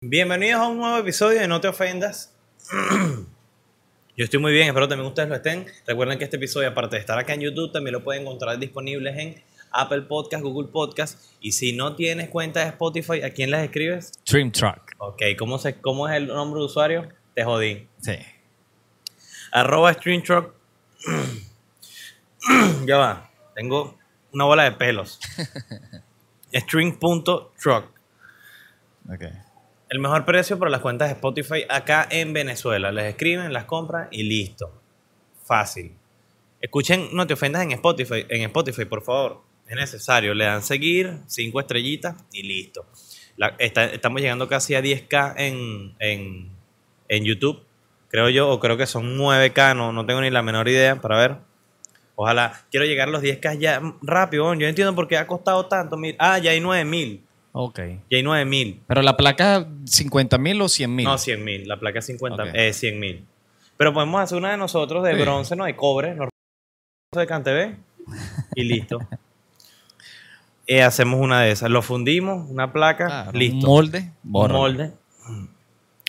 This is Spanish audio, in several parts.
Bienvenidos a un nuevo episodio de No Te Ofendas. Yo estoy muy bien, espero también ustedes lo estén. Recuerden que este episodio, aparte de estar acá en YouTube, también lo pueden encontrar disponibles en Apple Podcast, Google Podcast. Y si no tienes cuenta de Spotify, ¿a quién las escribes? Dream Truck. Ok, ¿cómo, se, cómo es el nombre de usuario? Te jodí. Sí. Arroba StreamTruck. ya va. Tengo una bola de pelos. String.truck. Ok. El mejor precio para las cuentas de Spotify acá en Venezuela. Les escriben, las compran y listo. Fácil. Escuchen, no te ofendas en Spotify, en Spotify, por favor. Es necesario. Le dan seguir, cinco estrellitas y listo. Estamos llegando casi a 10k en, en, en YouTube. Creo yo, o creo que son 9k, no, no tengo ni la menor idea para ver. Ojalá. Quiero llegar a los 10k ya rápido. Yo entiendo por qué ha costado tanto. Mira, ah, ya hay 9000. Ok. Ya hay 9000. Pero la placa 50 mil o 100 mil. No, 100 mil. La placa es 50, Ok. eh, 100 mil. Pero podemos hacer una de nosotros de Sí. bronce, no de cobre, no de CanTV y listo. Eh, hacemos una de esas. Lo fundimos, una placa, Claro, listo. Un molde. Un bórralo. molde.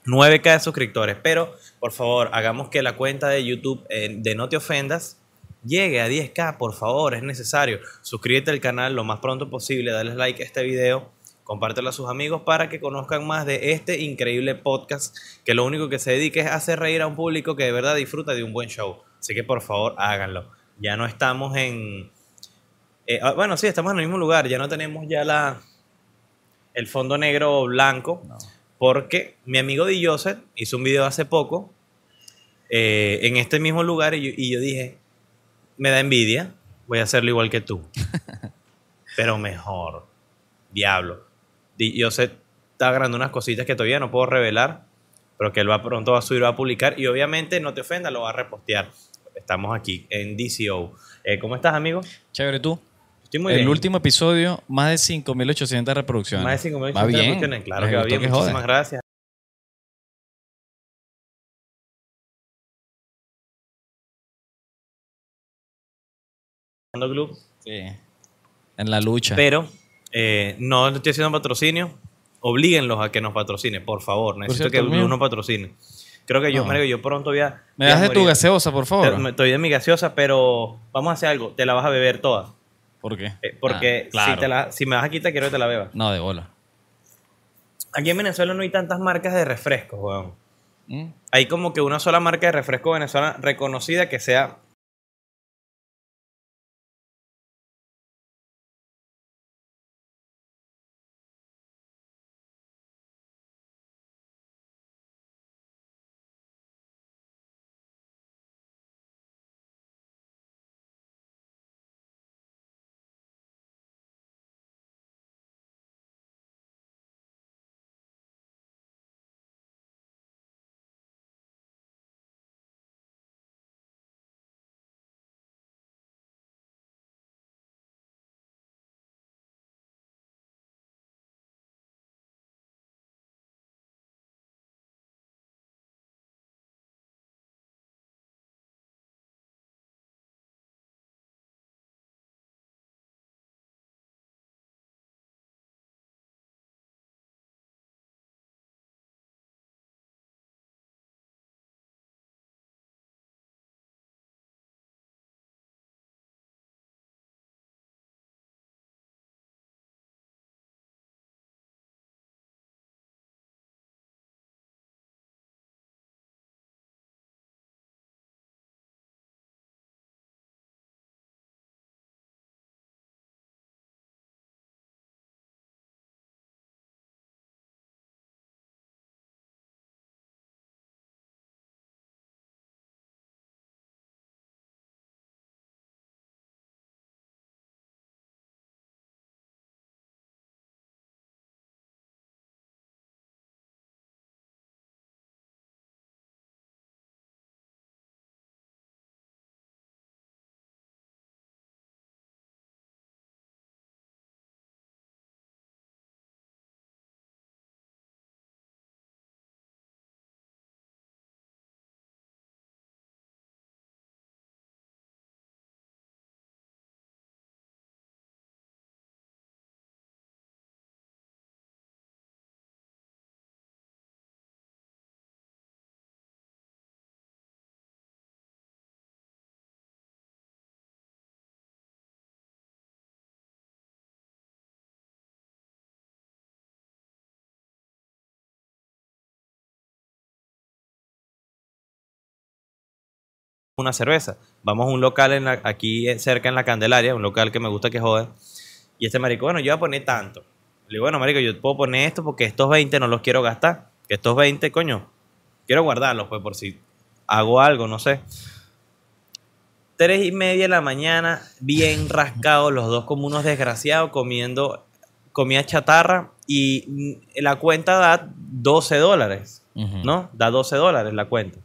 9k de suscriptores. Pero, por favor, hagamos que la cuenta de YouTube eh, de No Te Ofendas llegue a 10k, por favor, es necesario. Suscríbete al canal lo más pronto posible, dale like a este video, compártelo a sus amigos para que conozcan más de este increíble podcast que lo único que se dedica es hacer reír a un público que de verdad disfruta de un buen show. Así que, por favor, háganlo. Ya no estamos en... eh, ah, bueno, sí, estamos en el mismo lugar, ya no tenemos ya la... El fondo negro o blanco. No. Porque mi amigo Di Joseph hizo un video hace poco eh, en este mismo lugar y yo, y yo dije, me da envidia, voy a hacerlo igual que tú. Pero mejor. Diablo. Di Joseph está agarrando unas cositas que todavía no puedo revelar, pero que él va pronto va a subir, va a publicar y obviamente, no te ofenda, lo va a repostear. Estamos aquí en DCO. Eh, ¿Cómo estás, amigo? Chévere tú. Estoy muy el bien. último episodio, más de 5.800 reproducciones. Más de 5.000 Va bien. reproducciones. Claro que va bien. que Muchísimas jode. gracias. Club. Sí. En la lucha. Pero eh, no estoy haciendo patrocinio. Oblíguenlos a que nos patrocine, por favor. Necesito que uno patrocine. Creo que yo, No. marico, yo pronto voy a. ¿Me voy a das de tu gaseosa, por favor? Te- me- de mi gaseosa, pero vamos a hacer algo. Te la vas a beber toda. ¿Por qué? Eh, porque Ah, claro. si, te la, si me vas a quitar, quiero que te la bebas. No, de bola. Aquí en Venezuela no hay tantas marcas de refrescos, weón. ¿Mm? Hay como que una sola marca de refresco venezolana reconocida que sea una cerveza. Vamos a un local en la- aquí eh, cerca en la Candelaria, un local que me gusta que jode. Y este marico, bueno, yo voy a poner tanto. Le digo, bueno, marico, yo puedo poner esto porque estos 20 no los quiero gastar. Que estos 20, coño, quiero guardarlos, pues, por si hago algo, no sé. Tres y media de la mañana, bien rascados, los dos como unos desgraciados, comiendo comida chatarra. Y mm, la cuenta da 12 dólares. ¿no? Da 12 dólares la cuenta.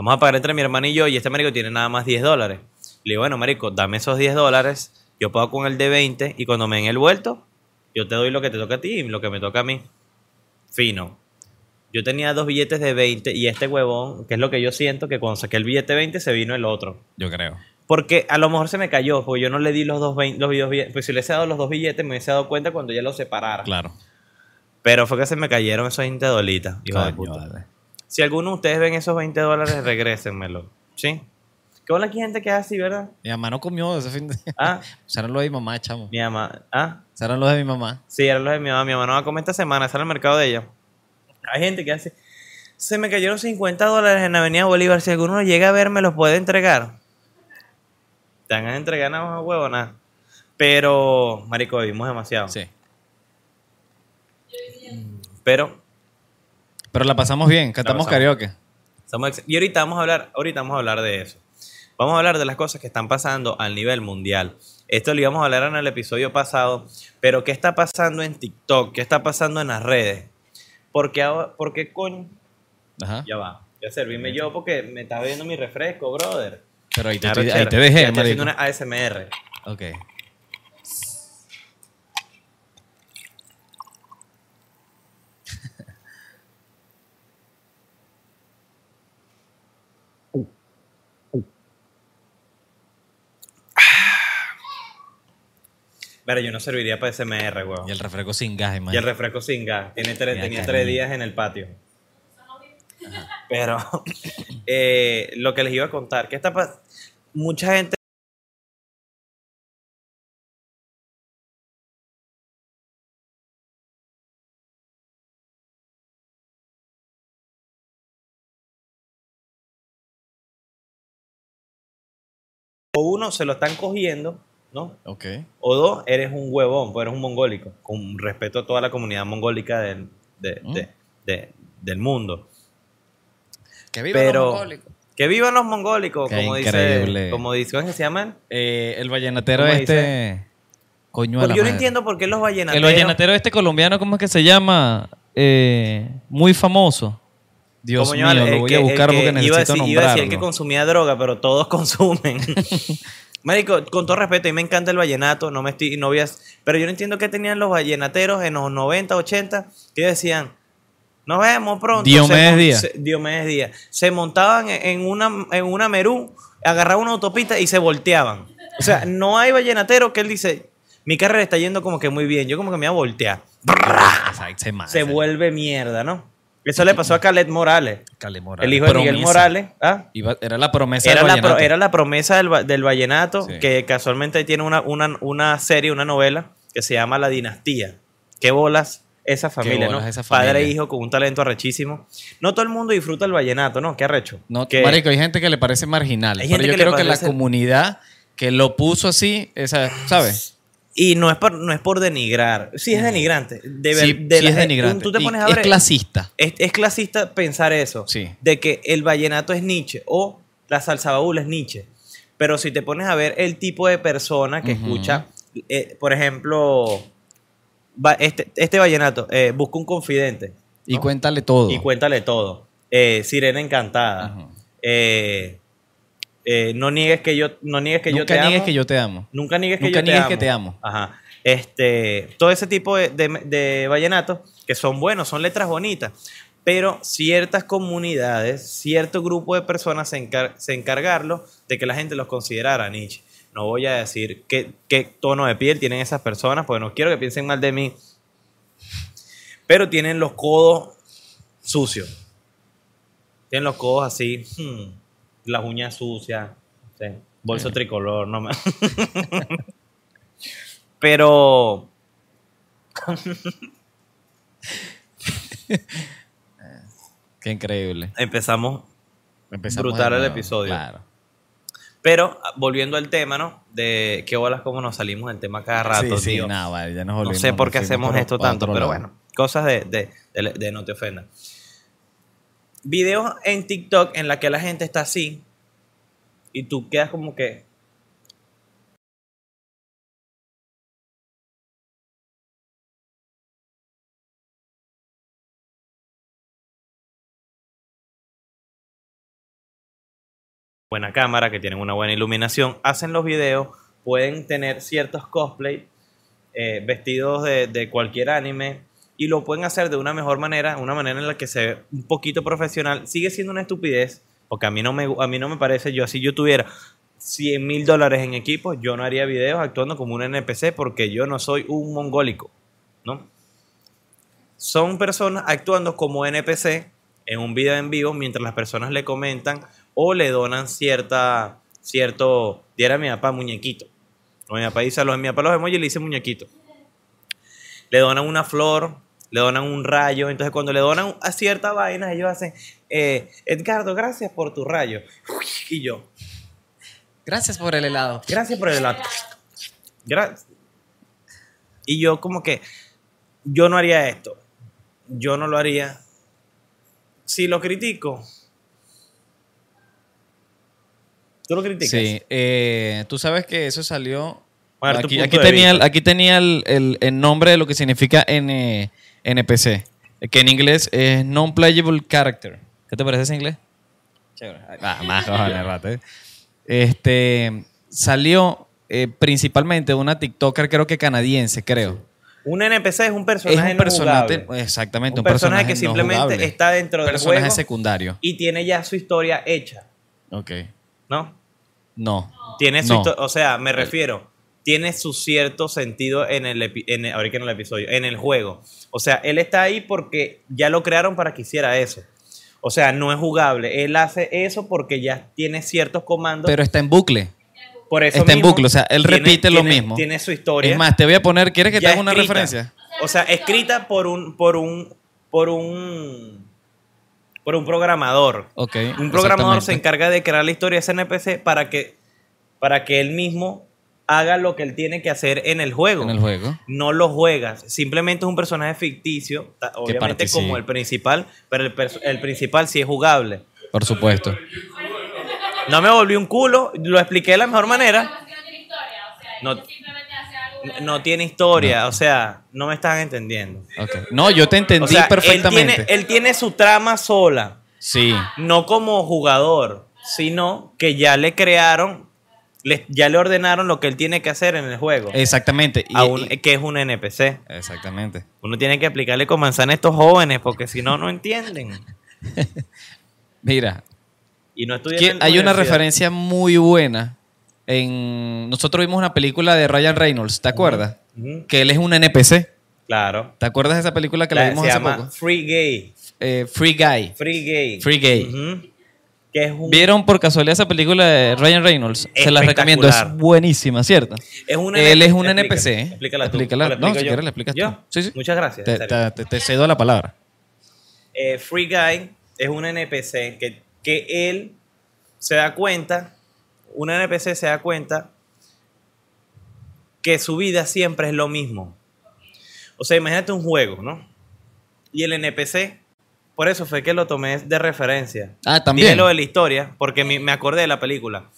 Vamos a pagar entre mi hermano y yo, y este marico tiene nada más 10 dólares. Le digo, bueno, marico, dame esos 10 dólares, yo pago con el de 20, y cuando me den el vuelto, yo te doy lo que te toca a ti y lo que me toca a mí. Fino. Yo tenía dos billetes de 20 y este huevón, que es lo que yo siento, que cuando saqué el billete 20 se vino el otro. Yo creo. Porque a lo mejor se me cayó, porque yo no le di los dos, 20 los dos billetes. Pues si le hubiese dado los dos billetes, me hubiese dado cuenta cuando ya los separara. Claro. Pero fue que se me cayeron esos 20 dolitas. hijo de Coño, puta. vale. Si alguno de ustedes ven esos 20 dólares, regrésenmelo. ¿Sí? Qué que hay gente que así, ¿verdad? Mi mamá no comió ese fin de... Ah, Serán los de mi mamá, chamo. mi mamá. Ah, Serán los de mi mamá. sí, eran los de mi mamá. Mi mamá no va a comer esta semana, en el mercado de ella. Hay gente que hace. Se me cayeron 50 dólares en Avenida Bolívar. Si alguno llega a ver, me los puede entregar. Te van a entregar nada más huevo, nada. Pero, marico, vivimos demasiado. Sí. Pero, Pero la pasamos bien. Cantamos pasamos. karaoke. Estamos y ahorita vamos a hablar, ahorita vamos a hablar de eso. Vamos a hablar de las cosas que están pasando al nivel mundial. Esto lo íbamos a hablar en el episodio pasado, pero ¿qué está pasando en TikTok? ¿Qué está pasando en las redes? Porque ahora, porque coño, Ajá. ya va. Ya servirme yo porque me está viendo mi refresco, brother. Pero ahí te, estoy- ahí te dejé, Ya Estoy haciendo una ASMR. Ok. Pero yo no serviría para ASMR, weón. Y el refresco sin gas, Y el imagínate. refresco sin gas. Tiene tres- Mira, tenía tres días en el patio. Pero eh, lo que les iba a contar, que está pas- mucha gente o uno se lo están cogiendo, ¿no? Ok. O dos, eres un huevón, pues eres un mongólico, con respeto a toda la comunidad mongólica del, de- Mm. de- de- del mundo. Que Pero, que vivan los mongólicos, Qué como increíble. dice, como dice, ¿cómo es que se llaman? Eh, el vallenatero ¿Cómo este... Coño de Porque la yo no madre. entiendo por qué los El vallenateros... vallenatero este colombiano, ¿cómo es que se llama? Eh, muy famoso. Dios ¿cómo mío, lo El voy que- a el buscar que porque iba a necesito decir- Iba a decir el que nombrarlo. consumía droga, pero todos consumen. Marico, con todo respeto, a mí me encanta el vallenato, no me estoy, no voy a- pero yo no entiendo qué tenían los vallenateros en los 90, 80, que decían, nos vemos pronto. Diomedes Díaz. Diomedes Díaz. Se montaban en en una, en una merú, agarraban una autopista y se volteaban. O sea, no hay vallenatero que él dice, mi carrera está yendo como que muy bien, yo como que me voy a voltear. Se vuelve mierda, ¿no? Eso le pasó a Caled Morales. Morales. El hijo de Miguel. Morales. ¿ah? Iba- era la promesa Era del la, pro- vallenato. era la promesa del, del vallenato, Sí. que casualmente tiene una, una, una serie, una novela, que se llama La Dinastía. ¿Qué bolas esa familia, bolas no? esa Padre e hijo con un talento arrechísimo. No todo el mundo disfruta el vallenato, ¿no? Qué arrecho. No, Que- marico, hay gente que le parece marginal. Pero yo que creo que la comunidad que lo puso así, esa, ¿sabes? Y no es, por, no es por denigrar. Sí es denigrante. De ver- sí, de sí la- es denigrante. Tú te pones a es ver... clasista. Es, es clasista pensar eso. Sí. De que el vallenato es Nietzsche o la salsa baúl es Nietzsche. Pero si te pones a ver el tipo de persona que escucha, eh, por ejemplo, va- este, este vallenato, eh, busca un confidente Y cuéntale todo. y cuéntale todo. Eh, Sirena encantada. Ujú. Eh, eh, no niegues que yo, no niegues que yo Nunca te niegues amo. que yo te amo. Nunca niegues que Nunca yo te niegues amo. que te amo. Ajá. Este, todo ese tipo de, de, de vallenatos que son buenos, son letras bonitas, pero ciertas comunidades, cierto grupo de personas se, encar- se encargaron de que la gente los considerara Nietzsche. No voy a decir qué, qué tono de piel tienen esas personas, porque no quiero que piensen mal de mí, pero tienen los codos sucios. Tienen los codos así, hmm, las uñas sucias, sí, bolso tricolor, no me... Pero Qué increíble. empezamos Empezamos brutal el episodio. Claro. Pero ah, volviendo al tema, ¿no? De qué bolas como nos salimos del tema cada rato, sí, sí, tío. nada, vale, ya nos No volvimos, sé por qué hacemos esto tanto, pero bueno, cosas de, de, de- de no te ofendas. Videos en TikTok en la que la gente está así y tú quedas como que... buena cámara, que tienen una buena iluminación, hacen los videos, pueden tener ciertos cosplay, eh, vestidos de, de cualquier anime, y lo pueden hacer de una mejor manera, una manera en la que se ve un poquito profesional. Sigue siendo una estupidez, porque a mí no me, a mí no me parece, yo si yo tuviera 100 mil dólares en equipo, yo no haría videos actuando como un NPC, porque yo no soy un mongólico, ¿no? Son personas actuando como NPC en un video en vivo mientras las personas le comentan o le donan cierta, cierto, diera a mi papá muñequito. O mi papá dice a los, mi papá los emojis le dice muñequito. Le donan una flor, le donan un rayo. Entonces cuando le donan a cierta vaina, ellos hacen, eh, Edgardo, gracias por tu rayo. Y yo, Gracias por el helado. Gracias por el helado. Gra- y yo como que, yo no haría esto. Yo no lo haría. Si lo critico. ¿Tú lo criticas? Sí, eh, tú sabes que eso salió. Bueno, tu aquí, aquí tenía, aquí tenía el, el- el nombre de lo que significa N, NPC, que en inglés es Non-Playable Character. ¿Qué te parece ese inglés? Chévere. Ah, más vale, rato, ¿eh? Este, salió eh, principalmente una TikToker, creo que canadiense, creo. Un NPC es un Es personaje un no personaje, jugable. exactamente, Un personaje que simplemente está dentro del personaje juego secundario. y tiene ya su historia hecha, Ok. ¿no? No. Tiene su No. o sea, me refiero, tiene su cierto sentido en el, en el- ahorita en el episodio, en el juego. O sea, él está ahí porque ya lo crearon para que hiciera eso. O sea, no es jugable. Él hace eso porque ya tiene ciertos comandos. Pero está en bucle. por eso está en bucle, o sea, él tiene- repite lo mismo. Tiene su historia. Es más, te voy a poner, ¿quieres que te haga una referencia? O sea, escrita por un, por un, por un, por un programador. Ok. Un programador se encarga de crear la historia de ese NPC para que, para que él mismo haga lo que él tiene que hacer en el juego. En el juego. No lo juegas. Simplemente es un personaje ficticio, obviamente como el principal, pero el, principal sí es jugable. Por supuesto. No me volví un culo, lo expliqué de la mejor manera. No tiene historia, o sea, No- tiene historia, o sea, no me están entendiendo. Ok. No, yo te entendí O sea, él perfectamente. tiene, él tiene su trama sola. Sí. no como jugador, sino que ya le crearon, ya le ordenaron lo que él tiene que hacer en el juego, Exactamente. A un- y- que es un NPC. exactamente. Uno tiene que aplicarle con manzana a estos jóvenes, porque si no, no entienden. Mira, Y no estudian hay una referencia muy buena. En, nosotros vimos una película de Ryan Reynolds, ¿te acuerdas? Que él es un NPC. Claro. ¿Te acuerdas de esa película que la, La- vimos se hace llama poco? Free Gay. Eh, Free Guy. Free Gay. Free Gay. Ujú. Que es un, ¿Vieron por casualidad esa película de Ryan Reynolds? Se la recomiendo, es buenísima, ¿cierto? es Él es un Explícala. NPC. Explícala tú. Explícala. ¿O la No, si yo? quieres la explicas tú. Sí, sí. Muchas gracias. Te cedo la palabra. eh, Free Guy es un NPC que, que él se da cuenta, un NPC se da cuenta que su vida siempre es lo mismo. O sea, imagínate un juego, ¿no? Y el NPC, por eso fue que lo tomé de referencia. Ah, también. Dije lo de la historia, porque me, acordé de la película.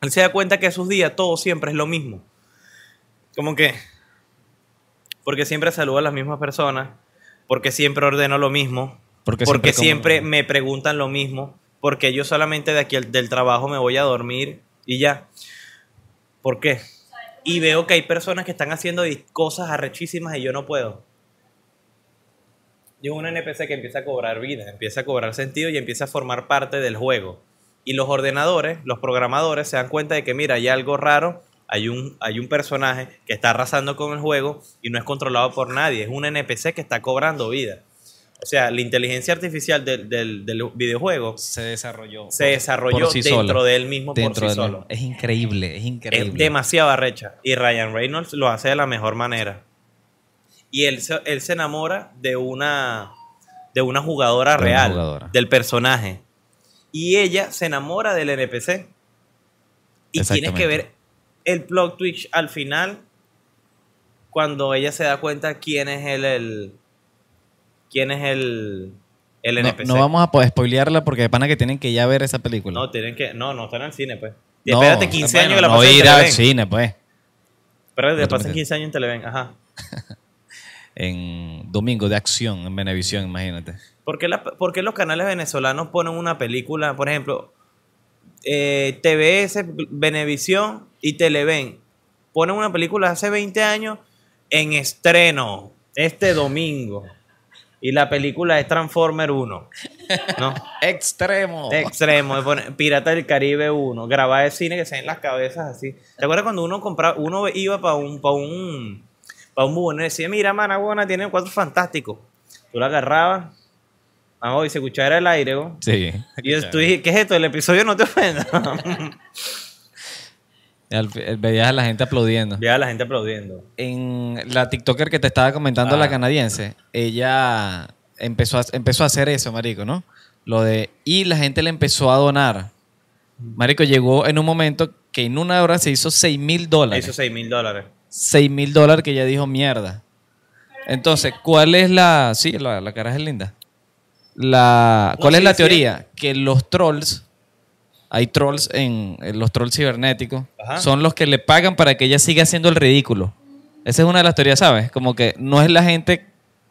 Él se da cuenta que sus días todo siempre es lo mismo. Como que, porque siempre saluda a las mismas personas, porque siempre ordeno lo mismo, Porque porque, siempre siempre, como- me preguntan lo mismo, porque yo solamente de aquí del trabajo me voy a dormir y ya. ¿Por qué? Y veo que hay personas que están haciendo cosas arrechísimas y yo no puedo. Y es un NPC que empieza a cobrar vida, empieza a cobrar sentido y empieza a formar parte del juego. Y los ordenadores, los programadores se dan cuenta de que, mira, hay algo raro, hay un, hay un personaje que está arrasando con el juego y no es controlado por nadie, es un NPC que está cobrando vida. O sea, la inteligencia artificial del, del- del videojuego Se desarrolló. se desarrolló sí dentro de él mismo Dentro por sí solo. Es increíble, es increíble. Es demasiado arrecha. Y Ryan Reynolds lo hace de la mejor manera. Y él se, él se enamora de una, de una jugadora De una real, jugadora. del personaje. y ella se enamora del NPC. Y tienes que ver el plot twist al final cuando ella se da cuenta quién es el, el quién es el el NPC. no vamos a poder spoilearla porque de pana que tienen que ya ver esa película. No, tienen que no, no están en el cine, pues. No, Espérate 15 bueno, años que la no en ir al cine, pues. Espérate, No te pasen metes. 15 años en Televen, ajá. En Domingo de Acción, en Venevisión, imagínate. ¿Por qué, la- por qué los canales venezolanos ponen una película, por ejemplo, eh, TBS, Venevisión y Televen? Ponen una película hace 20 años en estreno, este domingo. Y la película es Transformer 1. ¿No? Extremo. Extremo. Pirata del Caribe 1. Grabar de cine que se ven las cabezas así. ¿Te acuerdas cuando uno compraba, uno iba para un, para un, para un bubonero decía, mira, Managona tiene cuatro fantásticos. Tú la agarrabas, ah, y se escuchaba el aire, ¿no? Sí. Y tú dije, ¿qué es esto? El episodio no te ofenda. Veías a la gente aplaudiendo. Ve a la gente aplaudiendo. En la TikToker que te estaba comentando, Ah. la canadiense, ella empezó a, empezó a hacer eso, marico, ¿no? Lo de... Y la gente le empezó a donar. Marico, llegó en un momento que en una hora se hizo 6 mil dólares. Hizo 6 mil dólares. 6 mil dólares que ella dijo mierda. Entonces, ¿cuál es la... Sí, la, la cara es linda. La, No, ¿Cuál es sí, la sí. teoría? Que los trolls, hay trolls en, en los trolls cibernéticos, Ajá. son los que le pagan para que ella siga haciendo el ridículo. Esa es una de las teorías, ¿sabes? Como que no es la gente,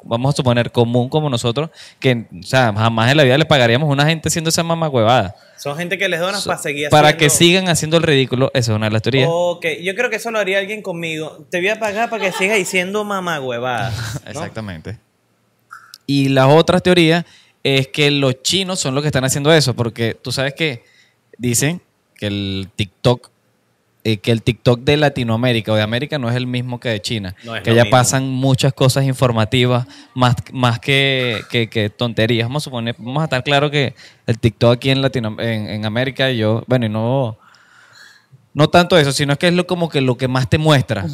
vamos a suponer, común como nosotros, que, o sea, jamás en la vida le pagaríamos a una gente haciendo esa mamá huevada. Son gente que les donan para seguir Para que haciendo- sigan haciendo el ridículo, esa es una de las teorías. Ok, yo creo que eso lo haría alguien conmigo. Te voy a pagar para que sigas diciendo mamá huevada. ¿no? Exactamente. Y la otra teoría es que los chinos son los que están haciendo eso, porque tú sabes que dicen que el TikTok, eh, que el TikTok de Latinoamérica o de América no es el mismo que de China, No que ya mismo. pasan muchas cosas informativas, más, más que, que- que tonterías. Vamos a suponer, vamos a estar claro que el TikTok aquí en Latino, en, en América, yo, bueno, y no, no tanto eso, sino es que es lo, como que lo que más te muestra.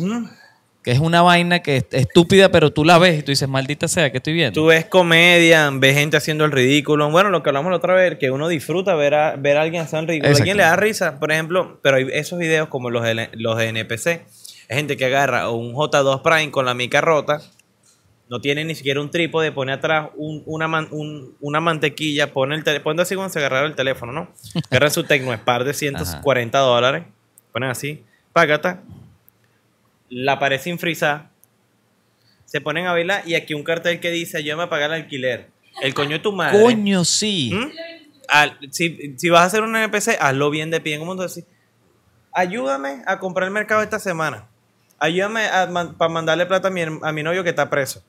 Que es una vaina que es estúpida, pero tú la ves y tú dices, maldita sea, ¿qué estoy viendo? Tú ves comedia, ves gente haciendo el ridículo. Bueno, lo que hablamos la otra vez, que uno disfruta ver a, ver a alguien hacer el ridículo. A alguien le da risa, por ejemplo, pero hay esos videos como los de, los de NPC. Hay gente que agarra un J2 Prime con la mica rota, no tiene ni siquiera un trípode, pone atrás un- una, man- un- una mantequilla, pone el teléfono, pone así como se agarrara el teléfono, ¿no? Agarra su Tecnospar de 140 dólares, ponen así, págata, la pared sin se ponen a bailar y aquí un cartel que dice ayúdame a pagar el alquiler. El coño de tu madre. Coño, sí. ¿Mm? Al- si, si vas a hacer un NPC, hazlo bien de pie. ¿Cómo tú decís? Ayúdame a comprar el mercado esta semana. Ayúdame para mandarle plata a mi, a mi novio que está preso.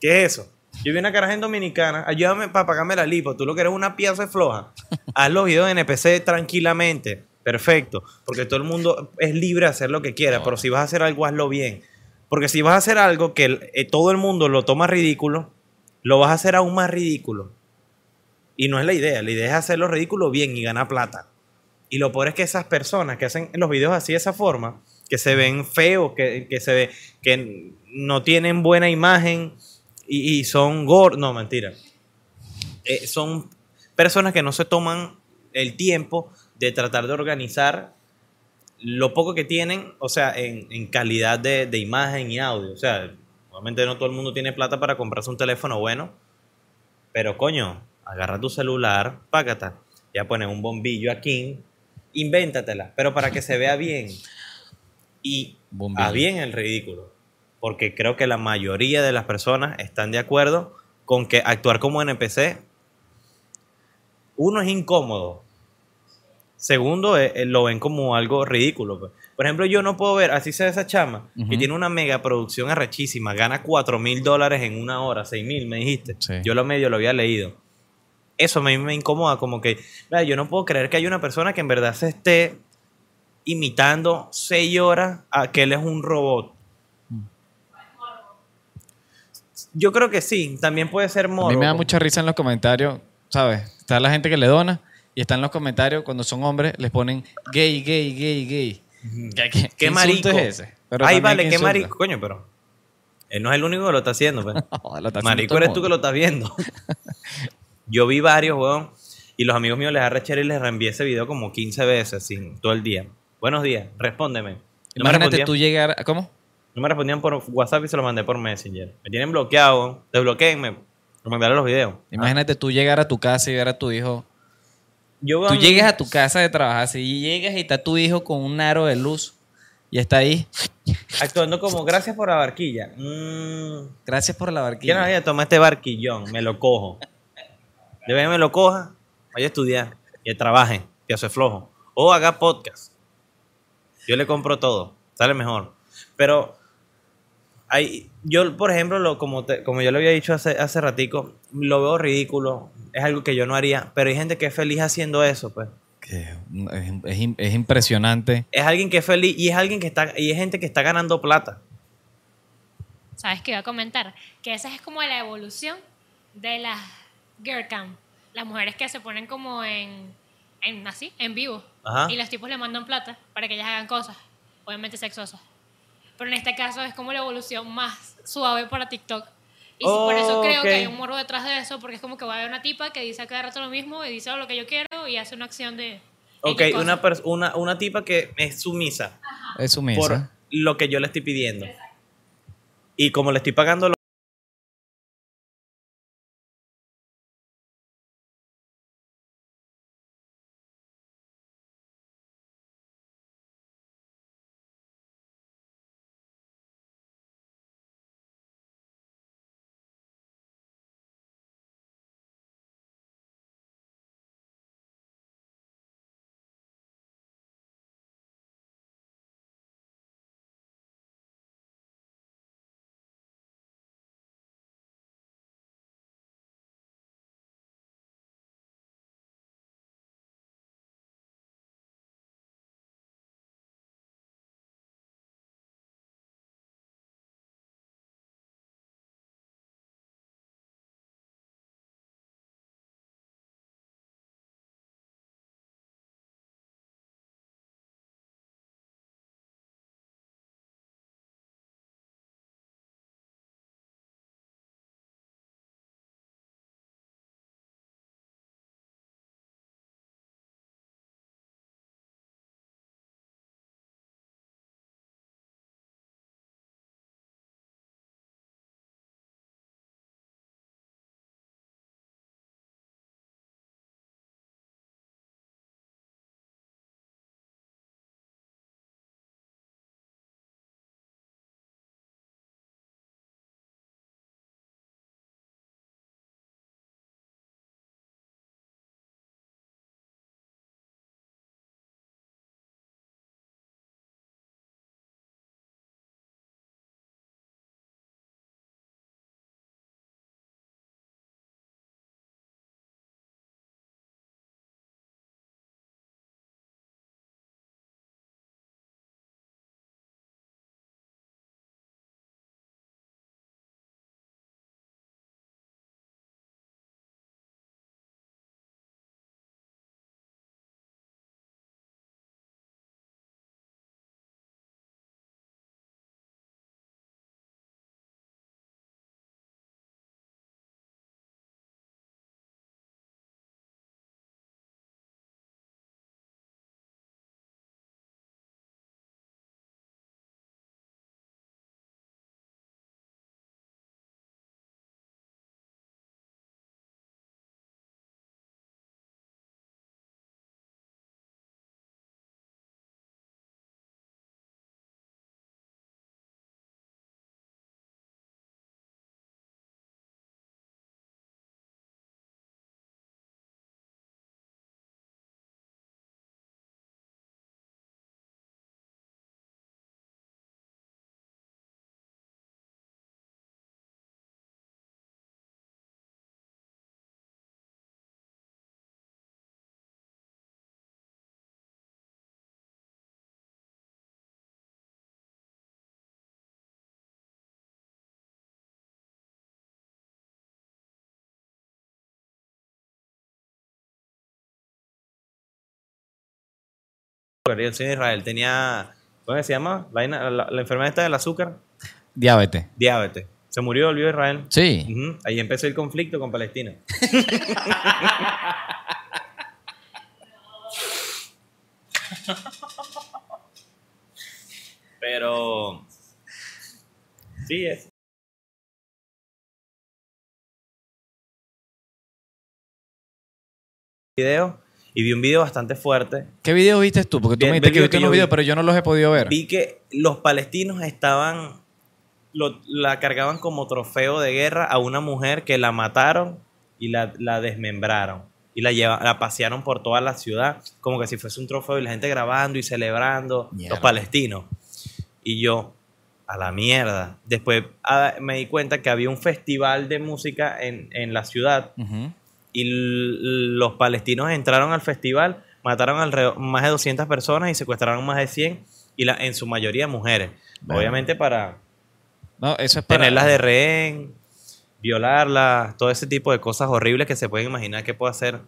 ¿Qué es eso? Yo vi una caraja en Dominicana. Ayúdame para pagarme la lipo. Tú lo que eres una pieza floja. Haz los videos de NPC tranquilamente. Perfecto. Porque todo el mundo es libre de hacer lo que quiera. Pero si vas a hacer algo, hazlo bien. Porque si vas a hacer algo que el- eh, todo el mundo lo toma ridículo, lo vas a hacer aún más ridículo. Y no es la idea. La idea es hacerlo ridículo bien y ganar plata. Y lo peor es que esas personas que hacen los videos así de esa forma, que se ven feos, que, que se ve, que no tienen buena imagen y, y son gordos. No, mentira. Eh, son personas que no se toman el tiempo de tratar de organizar lo poco que tienen, o sea, en, en calidad de, de imagen y audio. O sea, obviamente no todo el mundo tiene plata para comprarse un teléfono bueno, pero coño, agarra tu celular, págata, ya pones un bombillo aquí, invéntatela, pero para que se vea bien. Y Bombillo. haz bien el ridículo. Porque creo que la mayoría de las personas están de acuerdo con que actuar como NPC, uno es incómodo. Segundo, eh, eh, lo ven como algo ridículo. pues. Por ejemplo, yo no puedo ver, así sea esa chama, que Ujú. tiene una mega producción arrechísima, gana 4 mil dólares en una hora, 6 mil, me dijiste. Sí. Yo lo medio lo había leído. Eso a mí me incomoda, como que, vea, yo no puedo creer que haya una persona que en verdad se esté imitando 6 horas a que él es un robot. Yo creo que sí, también puede ser A morbo. mí me da mucha risa en los comentarios, ¿sabes? Está la gente que le dona y está en los comentarios cuando son hombres, les ponen gay, gay, gay, gay. ¿Qué, qué- qué marico. es ese? Pero Ay, vale, ¿qué insulto? marico, coño, pero él no es el único que lo está haciendo, pues. Lo está haciendo Marico eres tú que lo estás viendo. Yo vi varios, weón. Y los amigos míos les arrechera y les reenvié ese video como 15 veces, sin todo el día. Buenos días, respóndeme. No me, Imagínate tú llegar. ¿Cómo? no me respondían por WhatsApp y se lo mandé por Messenger. Me tienen bloqueado, desbloqueenme, me mandaron los videos. Imagínate tú llegar a tu casa y ver a tu hijo. Yo Tú llegas a tu casa de trabajar, si llegas y está tu hijo con un aro de luz y está ahí. actuando como gracias por la barquilla. Mm, Gracias por la ¿Quién barquilla. había tomado este barquillón? Me lo cojo. De vez en me lo coja, vaya a estudiar y trabaje, que hace flojo. O haga podcast. Yo le compro todo, sale mejor. Pero hay, yo, por ejemplo, lo, como, te- como yo le había dicho hace, hace ratico, lo veo ridículo, es algo que yo no haría, pero hay gente que es feliz haciendo eso, pues. Que es, es im- es impresionante. Es alguien que es feliz y es alguien que está, y es gente que está ganando plata. ¿Sabes qué iba a comentar? Que esa es como la evolución de las girl cam. Las mujeres que se ponen como en, en así, en vivo. Ajá. Y los tipos le mandan plata para que ellas hagan cosas, obviamente sexosas. Pero en este caso es como la evolución más suave para TikTok. Y por eso creo que hay un morro detrás de eso, porque es como que va a haber una tipa que dice a cada rato lo mismo y dice "Oh, lo que yo quiero y hace una acción de... Ok, una, una, una tipa que es sumisa. Es sumisa. por lo que yo le estoy pidiendo. Y como le estoy pagando Yo soy en Israel. Tenía, ¿cómo se llama? La, la, la enfermedad esta del azúcar. Diabetes. Diabetes. Se murió, volvió a Israel. Sí. Ahí empezó el conflicto con Palestina. Pero... Sí, es. Video y vi un video bastante fuerte. ¿Qué video viste tú? Porque tú Bien, me dijiste que viste unos vi. videos, pero yo no los he podido ver. Vi que los palestinos estaban. lo- la cargaban como trofeo de guerra a una mujer que la mataron y la, la desmembraron. Y la, lleva, la pasearon por toda la ciudad, como que si fuese un trofeo, y la gente grabando y celebrando, Mierda. los palestinos. Y yo, a la mierda. Después ah, me di cuenta que había un festival de música en, en la ciudad Ujú. Y los palestinos entraron al festival, mataron alrededor más de 200 personas y secuestraron más de 100 y la, en su mayoría mujeres. Bueno. Obviamente para No, eso es para... tenerlas de rehén, violarlas, todo ese tipo de cosas horribles que se pueden imaginar que puede hacer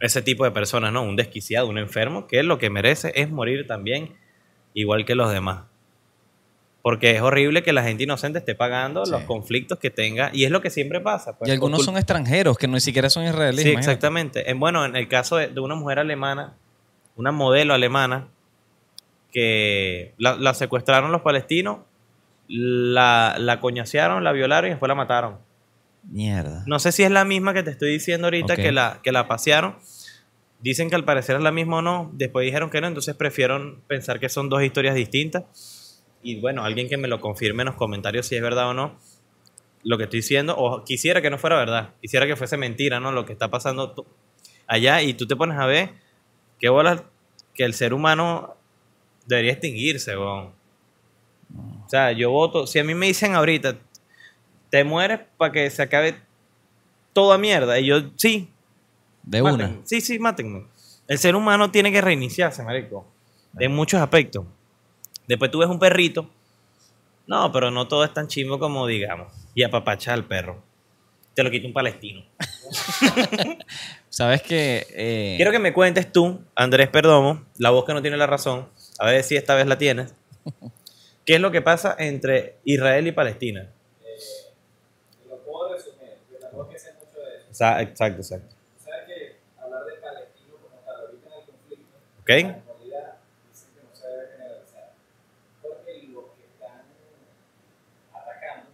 ese tipo de personas, ¿no? Un desquiciado, un enfermo, que lo que merece es morir también, igual que los demás. Porque es horrible que la gente inocente esté pagando Sí. los conflictos que tenga, y es lo que siempre pasa. pues, Y algunos son extranjeros, que ni siquiera son israelíes. Sí, imagínate. exactamente. En, bueno, en el caso de, de una mujer alemana, una modelo alemana, que la, la secuestraron los palestinos, la, la coñasearon, la violaron y después la mataron. Mierda. No sé si es la misma que te estoy diciendo ahorita que, la, que la pasearon. Dicen que al parecer es la misma o no. Después dijeron que no, entonces prefiero pensar que son dos historias distintas. Y bueno, alguien que me lo confirme en los comentarios si es verdad o no lo que estoy diciendo. O quisiera que no fuera verdad. Quisiera que fuese mentira, ¿no? Lo que está pasando allá. Y tú te pones a ver qué bolas que el ser humano debería extinguirse. O sea, yo voto. Si a mí me dicen ahorita, te mueres para que se acabe toda mierda. Y yo, sí, De mátenme. una. Sí, sí, mátenme. El ser humano tiene que reiniciarse, marico. En muchos aspectos. Después tú ves un perrito. No, pero no todo es tan chimbo como digamos. Y apapacha al perro. Te lo quita un palestino. Sabes que... eh, Quiero que me cuentes tú, Andrés Perdomo, la voz que no tiene la razón, a ver si esta vez la tienes. ¿Qué es lo que pasa entre Israel y Palestina? Lo puedo resumir, porque tampoco que sé mucho de eso. Exacto, exacto. Sabes que hablar de palestino como tal, ahorita en el conflicto, ¿Ok? en realidad dicen que no se debe generalizar. Porque los que están atacando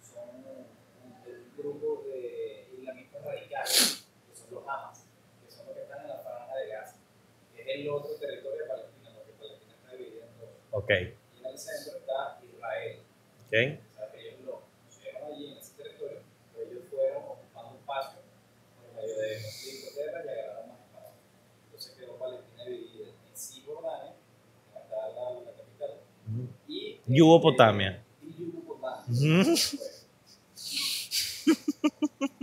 son un, del grupo de islamistas radicales, que son los Hamas, que son los que están en la franja de Gaza, que es el otro territorio de Palestina, porque Palestina está dividida en dos. Ok. Y en el centro está Israel. Ok. O sea, que ellos lo pusieron allí en ese territorio, pero ellos fueron ocupando espacio por medio de conflictos, guerras y agarraron más espacio. Entonces quedó Palestina dividida en Cisjordania, que está la, la capital, y Yugopotamia. Y Yugopotamia. Ujú.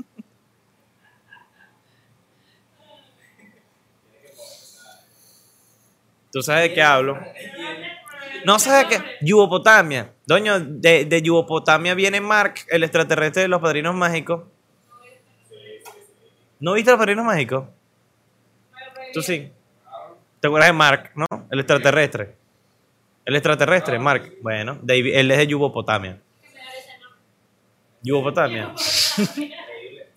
¿Tú sabes de qué hablo? No sabes qué. Yugopotamia. Doño, de, de Yugopotamia viene Mark, el extraterrestre de los padrinos mágicos. ¿No viste los padrinos mágicos? Tú sí. ¿Te acuerdas de Mark, no? El extraterrestre. El extraterrestre, Mark. Bueno, David, él es de. Yugopotamia. Increíble.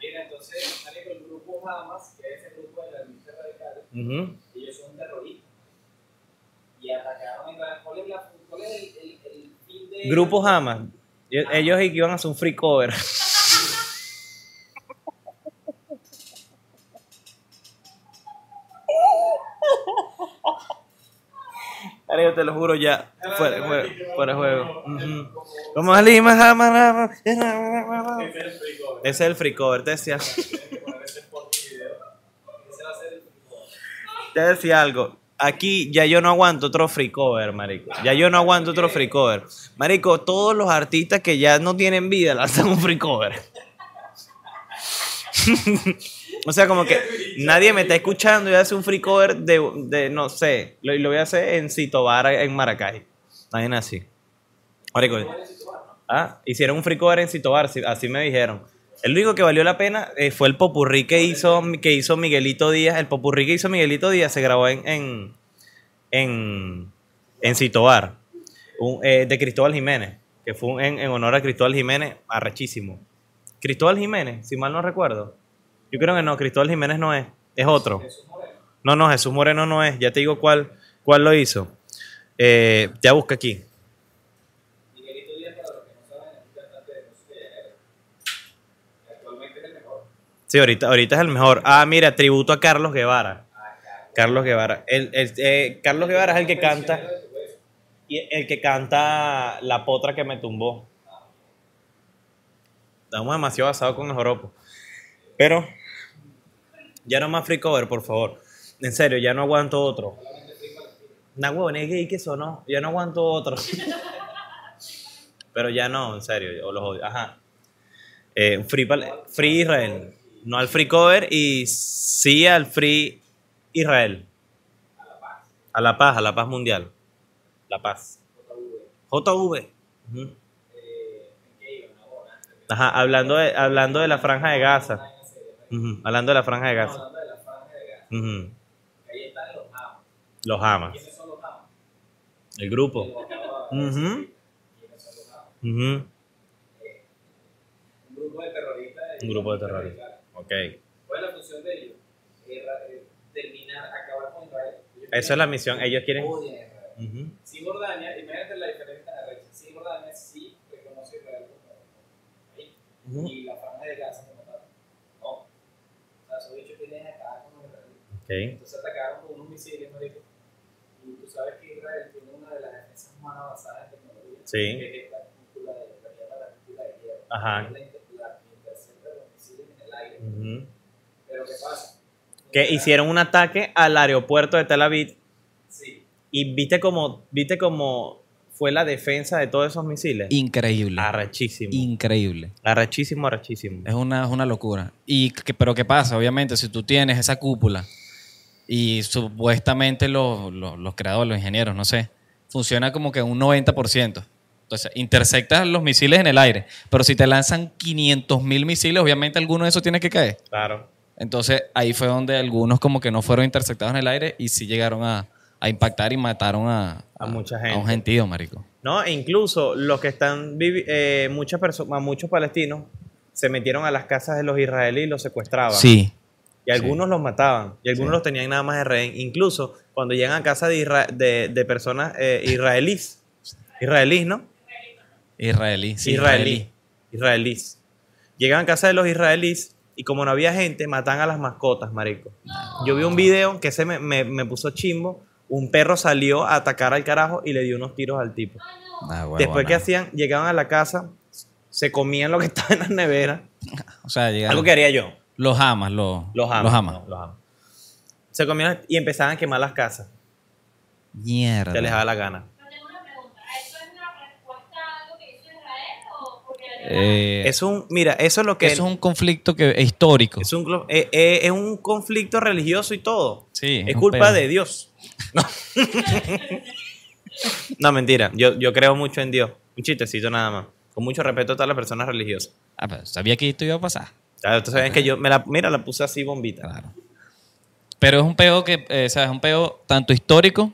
Mira, entonces, marico, el grupo Hamas, que es el grupo de las listas radicales, Ujú. ellos son terroristas. Y atacaron a Israel. ¿Cuál es, la, cuál es el, el, el fin de Grupo Hamas. Ellos ellos iban a hacer un free cover. Ariel, te lo juro ya. Fuera juego. Fuera juego. Como Lima, es el free cover. Ese es el free cover, te decía. Te decía algo. Aquí ya yo no aguanto otro free cover, marico. Ya yo no aguanto otro free cover. Marico, todos los artistas que ya no tienen vida lanzan un free cover. o sea, como que nadie me está escuchando y hacer un free cover de, de no sé, lo, lo voy a hacer en Citobar, en Maracay. Nadie así. Marico, ah, hicieron un free cover en Citobar, sí, así me dijeron. El único que valió la pena eh, fue el popurrí que hizo, que hizo Miguelito Díaz. El popurrí que hizo Miguelito Díaz se grabó en, en, en, en Citobar, un- eh, de Cristóbal Jiménez, que fue en, en honor a Cristóbal Jiménez, arrechísimo. Cristóbal Jiménez, si mal no recuerdo. Yo creo que no, Cristóbal Jiménez no es, es otro. No, no, Jesús Moreno no es. Ya te digo cuál, cuál lo hizo. Eh, ya busca aquí. Miguelito Díaz, para los que no saben, es un cantante de música llanera. Actualmente es el mejor. Sí, ahorita, ahorita es el mejor. Ah, mira, tributo a Carlos Guevara. Carlos Guevara. El, el- eh, Carlos Guevara es el que canta. Y el que canta La potra que me tumbó. Estamos demasiado basados con el joropo. Pero, ya no más free cover, por favor. En serio, ya no aguanto otro. Nah, huevón, es gay que sonó. Ya no aguanto otro. Pero ya no, en serio, yo los odio. Ajá. Eh, free, free Israel. No al free cover y sí al free Israel. A la paz, a la paz mundial. La paz. JV. Ujú. Ajá, hablando de, hablando de la franja de Gaza. Ujú, Hablando de la franja de Gaza. Hablando de la franja de. Ujú. Ahí están los Hamas. Los Hamas. ¿Quiénes son los Hamas? El grupo. ¿Quiénes son los Hamas? Ujú. Un grupo de terroristas. Un grupo de terroristas. Ok. ¿Cuál es la función de ellos? Era, eh, terminar, acabar con Israel. Esa es la misión. Ellos quieren. odian a Israel. Ujú. Cisjordania, imagínate la diferencia tan arrecha. Cisjordania sí reconoce a Israel como país. Y la franja de Gaza como tal. No. O sea, esos bichos quieren acabar con Israel. Ok. Entonces atacaron con unos misiles, marico. Y tú sabes que Israel tiene una de las defensas más avanzadas en tecnología. Sí. Que es esta cúpula de, la la de la, la que intercepta los Pero ¿qué pasa? Que hicieron un ataque al aeropuerto de Tel Aviv Sí. y viste como, viste como fue la defensa de todos esos misiles. Increíble. Arrechísimo. Increíble. Arrechísimo, arrechísimo. Es una, es una locura. Y que, pero ¿qué pasa? Obviamente, si tú tienes esa cúpula y supuestamente los, los, los creadores, los ingenieros, no sé, funciona como que un 90%. Entonces, interceptas los misiles en el aire. Pero si te lanzan 500 mil misiles, obviamente alguno de esos tiene que caer. Claro. Entonces, ahí fue donde algunos como que no fueron interceptados en el aire y sí llegaron a, a impactar y mataron a, A mucha A gente. un gentío, marico. No, e incluso los que están, eh, muchas personas, muchos palestinos se metieron a las casas de los israelíes y los secuestraban. Sí. Y algunos los mataban. Y algunos Sí. los tenían nada más de rehén. Incluso cuando llegan a casa de, de personas eh, israelíes. Israelíes, ¿no? Israelí. Sí, israelí. Israelíes. Llegan a casa de los israelíes y como no había gente, matan a las mascotas, marico. Yo vi un video que se me, me- me puso chimbo. Un perro salió a atacar al carajo y le dio unos tiros al tipo. Ah, huevona. Después que hacían, llegaban a la casa, se comían lo que estaba en la nevera. O sea, llegaron. Algo que haría yo. Los amas, los, Los amas. Los amas. no, los amas. Se comían y empezaban a quemar las casas. Mierda. Se les daba la gana. Pero tengo una pregunta. ¿Eso es una respuesta a algo que hizo Israel o porque Eh, Es un, mira, eso es lo que eso es un conflicto que, histórico. es un, eh, eh, es un conflicto religioso y todo. Sí, es culpa de Dios. No. no, mentira. Yo, yo creo mucho en Dios. Un chistecito nada más. Con mucho respeto a todas las personas religiosas. Ah, pero sabía que esto iba a pasar. Claro, Ustedes saben que yo, me la, mira, la puse así bombita. Claro. Pero es un peo que, eh, o sea, es un peo tanto histórico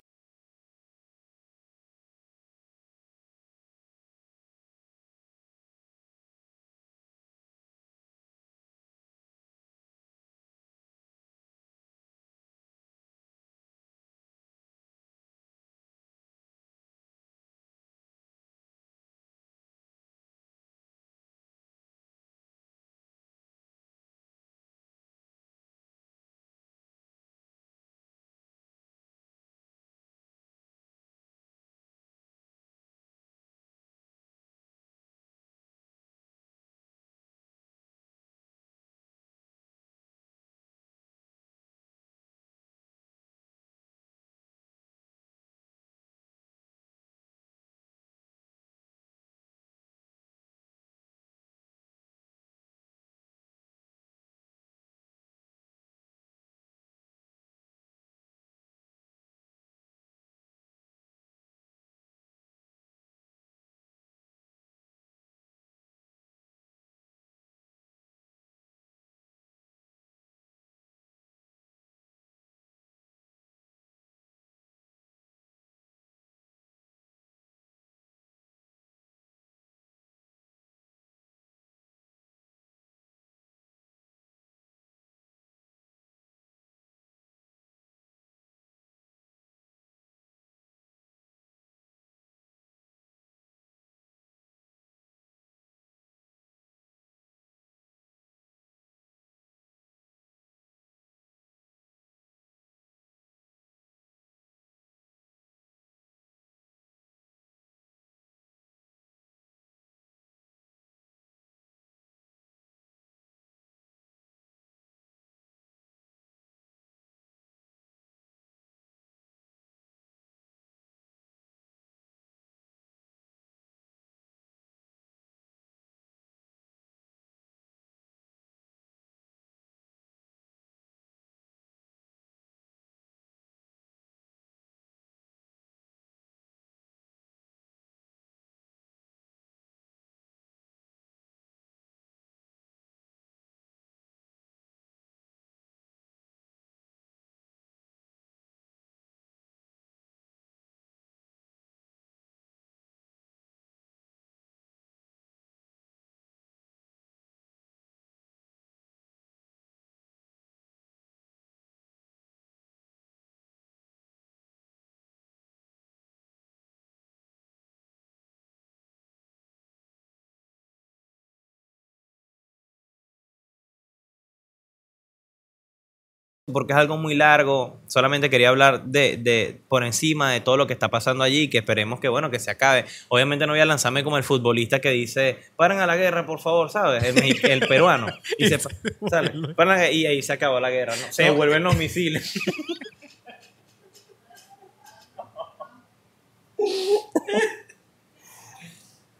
porque es algo muy largo. Solamente quería hablar de, de por encima de todo lo que está pasando allí, que esperemos que bueno que se acabe. Obviamente no voy a lanzarme como el futbolista que dice, paren a la guerra, por favor, ¿sabes? El, peruano. Y, se, sale, "Paren a la- y ahí se acabó la guerra, ¿no? Se devuelven los misiles.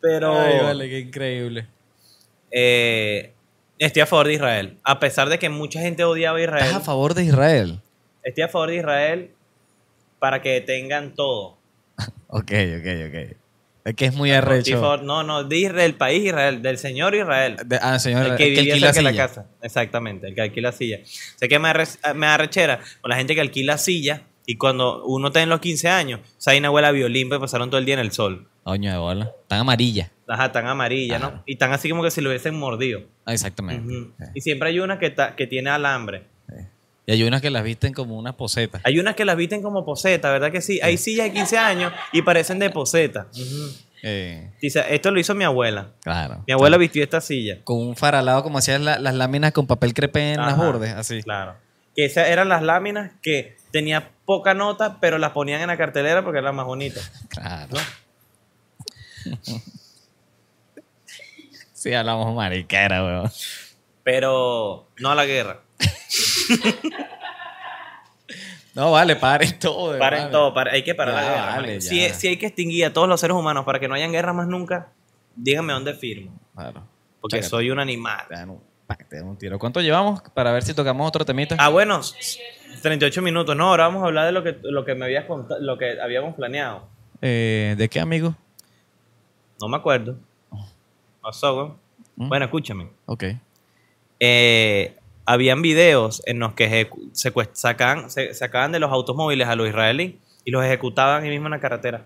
Pero Ay, vale, qué increíble. eh, estoy a favor de Israel. A pesar de que mucha gente odiaba a Israel. ¿Estás a favor de Israel? Estoy a favor de Israel para que tengan todo. Ok, ok, ok. Es que es muy arrecho. favor- no, no, de Israel, del país Israel, del señor Israel. De- ah, señor, El que el que vivía cerca de la silla. casa. Exactamente, el que alquila silla. Sé que me, arre- me arrechera con la gente que alquila silla y cuando uno está en los 15 años, esa una abuela violín, pues pasaron todo el día en el sol. Coño de bola. Tan amarilla. Ajá, tan amarilla, ¿no? Y tan así como que si lo hubiesen mordido. Ah, exactamente. Sí. Y siempre hay una que, ta- que tiene alambre. Y hay unas que las visten como unas posetas. Hay unas que las visten como poseta, ¿verdad que sí? Hay sillas de 15 años y parecen de poseta. Eh, Dice, esto lo hizo mi abuela. claro. Mi abuela vistió esta silla. Con un faralado como hacían la- las láminas con papel crepé en las bordes, así. Claro. Que esas eran las láminas que tenía poca nota, pero las ponían en la cartelera porque eran más bonitas. Claro. sí, hablamos mariquera, weón. Pero no a la guerra. No, vale, paren todo. Paren vale. todo, paren- hay que parar la Ya, guerra. vale, ya. Si, si hay que extinguir a todos los seres humanos para que no hayan guerra más nunca, díganme dónde firmo. Claro. Porque Chécate. soy un animal. Pa, te un tiro. ¿Cuánto llevamos para ver si tocamos otro temita? Ah, bueno, 38 minutos. No, ahora vamos a hablar de lo que, lo que me habías contado, lo que habíamos planeado. Eh, ¿De qué, amigo? No me acuerdo. Pasó, güey. ¿Mm? Bueno, escúchame. Ok. eh, habían videos en los que sacaban, se- sacaban de los automóviles a los israelíes y los ejecutaban ahí mismo en la carretera.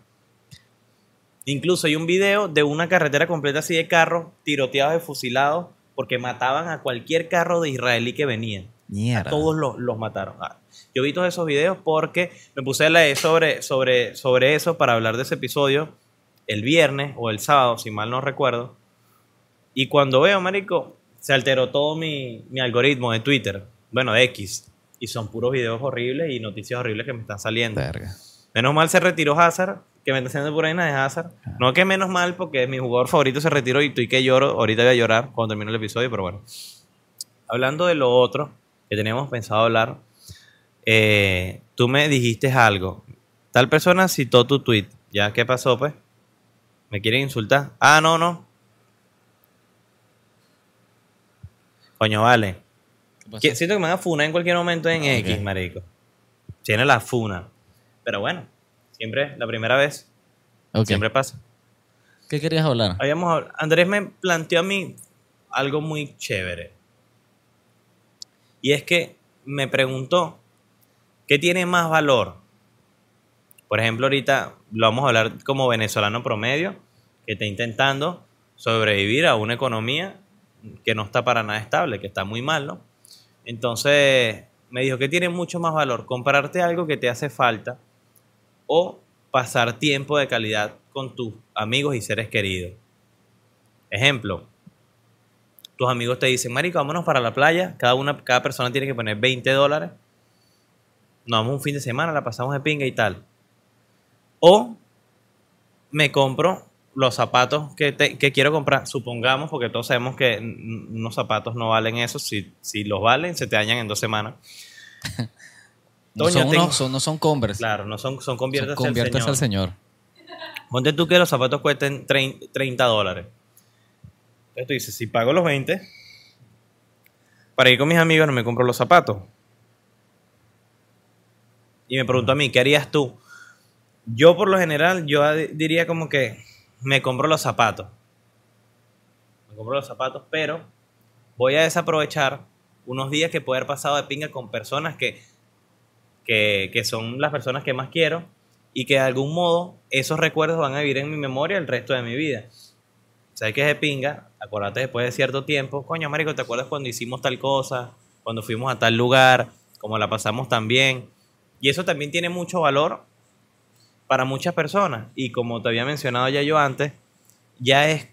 Incluso hay un video de una carretera completa así de carros tiroteados y fusilados porque mataban a cualquier carro de israelí que venía. A Mierda. todos los, los mataron. Ah, Yo vi todos esos videos porque me puse a leer sobre, sobre, sobre eso para hablar de ese episodio el viernes o el sábado, si mal no recuerdo. Y cuando veo, marico, se alteró todo mi, mi algoritmo de Twitter, bueno, de X. Y son puros videos horribles y noticias horribles que me están saliendo. Verga. Menos mal se retiró Hazard, que me está haciendo por ahí de Hazard. No que menos mal, porque mi jugador favorito se retiró y estoy que lloro. Ahorita voy a llorar cuando termine el episodio, pero bueno. Hablando de lo otro que teníamos pensado hablar, eh, tú me dijiste algo. Tal persona citó tu tweet. ¿Ya qué pasó, pues? ¿Me quieren insultar? Ah, no, no. Coño, vale. Siento que me van a funar en cualquier momento en Ah, X, marico. Tiene la funa. Pero bueno, siempre, la primera vez, siempre pasa. ¿Qué querías hablar? Habíamos Andrés me planteó a mí algo muy chévere. Y es que me preguntó, ¿qué tiene más valor? Por ejemplo, ahorita lo vamos a hablar como venezolano promedio, que está intentando sobrevivir a una economía que no está para nada estable, que está muy mal, ¿no? Entonces me dijo que tiene mucho más valor comprarte algo que te hace falta o pasar tiempo de calidad con tus amigos y seres queridos. Ejemplo, tus amigos te dicen, marico, vámonos para la playa, cada, una, cada persona tiene que poner 20 dólares, nos vamos un fin de semana, la pasamos de pinga y tal. O me compro los zapatos que, te- que quiero comprar, supongamos, porque todos sabemos que unos zapatos no valen eso, si, si los valen, se te dañan en dos semanas. No Doña, son, no son Converse. Claro, no son, son Son conviértase, conviértase al al Señor. Señor. Ponte tú que los zapatos cuesten trein- 30 dólares. Entonces tú dices, si pago los 20, para ir con mis amigos no me compro los zapatos. Y me pregunto a mí, ¿qué harías tú? Yo por lo general, yo di- diría como que me compro los zapatos. Me compro los zapatos, pero voy a desaprovechar unos días que puedo haber pasado de pinga con personas que, que, que son las personas que más quiero y que de algún modo esos recuerdos van a vivir en mi memoria el resto de mi vida. ¿Sabes qué es de pinga? Acuérdate después de cierto tiempo, coño, marico, ¿te acuerdas cuando hicimos tal cosa? Cuando fuimos a tal lugar, cómo la pasamos tan bien. Y eso también tiene mucho valor para muchas personas. Y como te había mencionado ya yo antes, ya es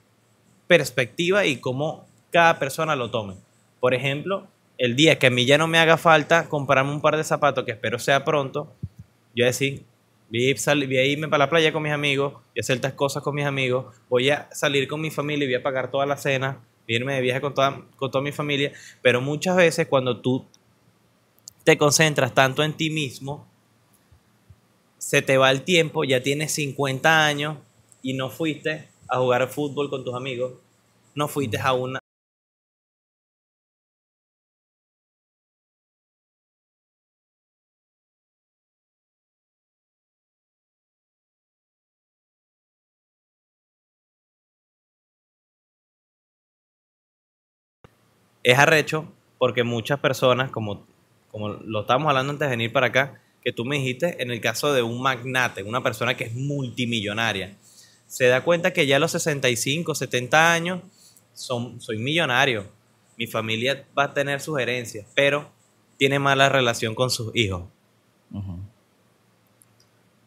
perspectiva y cómo cada persona lo tome. Por ejemplo, el día que a mí ya no me haga falta comprarme un par de zapatos, que espero sea pronto, yo voy a, voy a irme para la playa con mis amigos, voy a hacer estas cosas con mis amigos, voy a salir con mi familia y voy a pagar toda la cena, voy a irme de viaje con toda, con toda mi familia. Pero muchas veces cuando tú te concentras tanto en ti mismo, se te va el tiempo, ya tienes 50 años y no fuiste a jugar fútbol con tus amigos, no fuiste a una... Es arrecho porque muchas personas, como, como lo estábamos hablando antes de venir para acá, que tú me dijiste, en el caso de un magnate, una persona que es multimillonaria, se da cuenta que ya a los 65, 70 años son, soy millonario. Mi familia va a tener sus herencias, pero tiene mala relación con sus hijos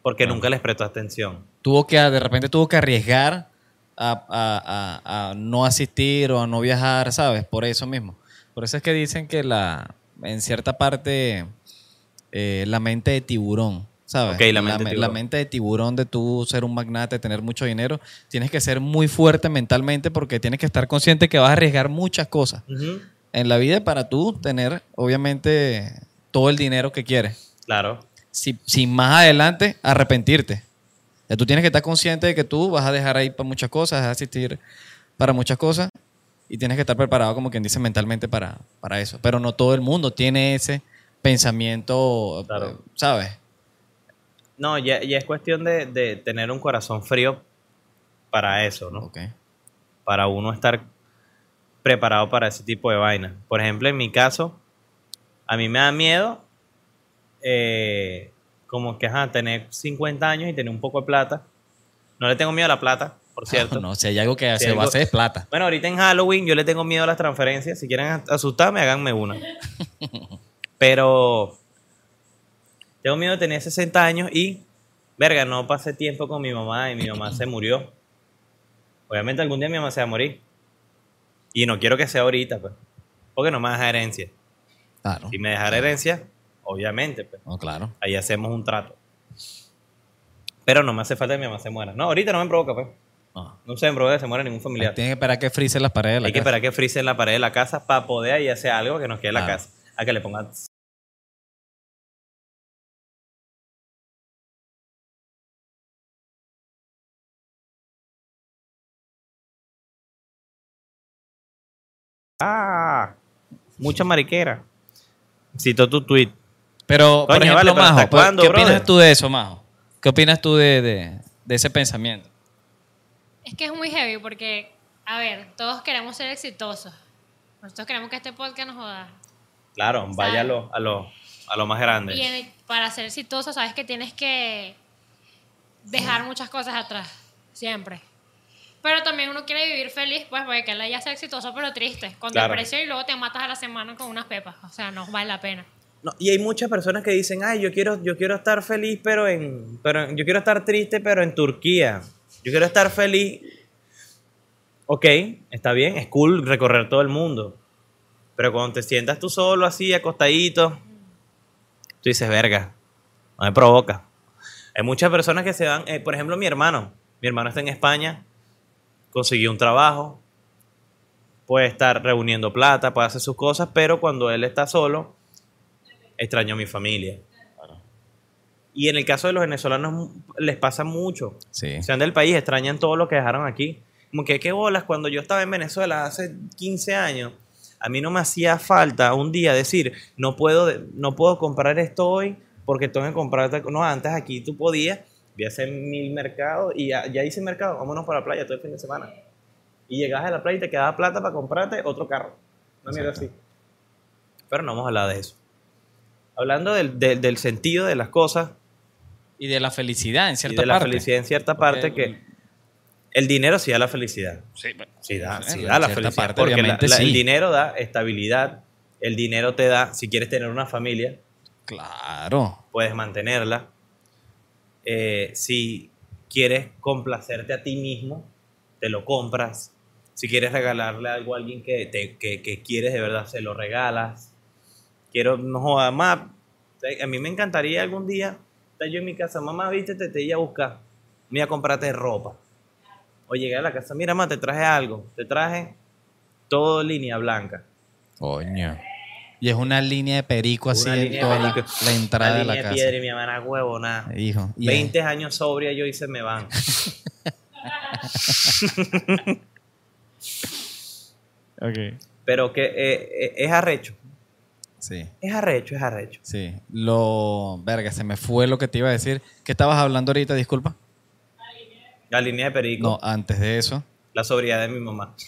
porque nunca les prestó atención. Tuvo que, de repente tuvo que arriesgar a, a- a- a no asistir o a no viajar, ¿sabes? Por eso mismo. Por eso es que dicen que la, en cierta parte, eh, la mente de tiburón, ¿sabes? Ok, la mente de me- tiburón. mente de tiburón de tú ser un magnate, tener mucho dinero, tienes que ser muy fuerte mentalmente porque tienes que estar consciente que vas a arriesgar muchas cosas en la vida para tú tener, obviamente, todo el dinero que quieres Claro. si, si más adelante arrepentirte. Tú tienes que estar consciente de que tú vas a dejar ahí para muchas cosas, vas a asistir para muchas cosas y tienes que estar preparado, como quien dice, mentalmente para, para eso. Pero no todo el mundo tiene ese pensamiento, Claro. ¿sabes? No, ya, ya es cuestión de, de tener un corazón frío para eso, ¿no? Ok. para uno estar preparado para ese tipo de vainas. Por ejemplo, en mi caso, a mí me da miedo eh, como que ajá, tener 50 años y tener un poco de plata. No le tengo miedo a la plata, por cierto. No, si hay algo que Si se va a hacer es plata. Bueno, ahorita en Halloween yo le tengo miedo a las transferencias. Si quieren asustarme, háganme una. Pero tengo miedo de tener 60 años y, verga, no pasé tiempo con mi mamá y mi mamá se murió. Obviamente algún día mi mamá se va a morir. Y no quiero que sea ahorita, pues. Porque no me deja herencia. Claro. Si me dejara herencia, obviamente, pues. Claro. Ahí hacemos un trato. Pero no me hace falta que mi mamá se muera. No, ahorita no me provoca, pues. No. No se me provoca que se muera ningún familiar. Tienes que esperar que frise las paredes de la Hay que casa. esperar que frise la pared de la casa para poder ahí hacer algo que nos quede en la casa. A que le pongan. Ah, mucha mariquera. Cito tu tweet. Pero, por ejemplo, vale, pero Majo, ¿hasta pues, cuándo, ¿qué opinas tú de eso, Majo? ¿Qué opinas tú de, de- de ese pensamiento? Es que es muy heavy porque, a ver, todos queremos ser exitosos. Nosotros queremos que este podcast nos joda. Claro, vaya a ¿Sabes? lo, a lo, a lo más grande. Y en- para ser exitoso, sabes que tienes que dejar muchas cosas atrás, siempre. Pero también uno quiere vivir feliz, pues, porque que ya sea exitoso, pero triste, con Claro. depresión y luego te matas a la semana con unas pepas. O sea, no vale la pena. No, y hay muchas personas que dicen, ay, yo quiero, yo quiero estar feliz, pero en, pero yo quiero estar triste, pero en Turquía. Yo quiero estar feliz. Ok, está bien, es cool recorrer todo el mundo. Pero cuando te sientas tú solo así, acostadito, tú dices, verga, no me provoca. Hay muchas personas que se van, eh, por ejemplo, mi hermano. Mi hermano está en España, consiguió un trabajo, puede estar reuniendo plata, puede hacer sus cosas, pero cuando él está solo, extraño a mi familia. Y en el caso de los venezolanos les pasa mucho. Sí. Se van del país, extrañan todo lo que dejaron aquí. Como que qué bolas, cuando yo estaba en Venezuela hace 15 años, a mí no me hacía falta un día decir, no puedo, no puedo comprar esto hoy porque tengo que comprar. otra co-". No, antes aquí tú podías, voy a hacer mil mercados y ya, ya hice mercado, vámonos para la playa todo el fin de semana. Y llegabas a la playa y te quedaba plata para comprarte otro carro. Una mierda así. Pero no vamos a hablar de eso. Hablando del, del- del sentido de las cosas Y de la felicidad, en y cierta de la parte. felicidad en cierta parte que el dinero sí da la felicidad. Sí, bueno, Sí da, sí, da la felicidad. parte, porque la- el dinero da estabilidad. El dinero te da, si quieres tener una familia, Claro. puedes mantenerla. Eh, si quieres complacerte a ti mismo, te lo compras. Si quieres regalarle algo a alguien que, te, que, que quieres de verdad, se lo regalas. Quiero, no joda más. A mí me encantaría algún día estar yo en mi casa, mamá, viste, te, te iba a buscar, me iba a comprarte ropa. O llegué a la casa, mira, mamá, te traje algo, te traje todo línea blanca. Coño. Y es una línea de perico así Una en línea toda de la, entrada Una de la línea casa. piedra y mi hermana huevo, nada. Hijo. y 20 años sobria yo y se me van. Ok. Pero que eh, eh, es arrecho. Sí. Es arrecho, es arrecho. Sí. Lo. Verga, se me fue lo que te iba a decir. ¿Qué estabas hablando ahorita? Disculpa. La línea de perico, No, antes de eso. la sobriedad de mi mamá.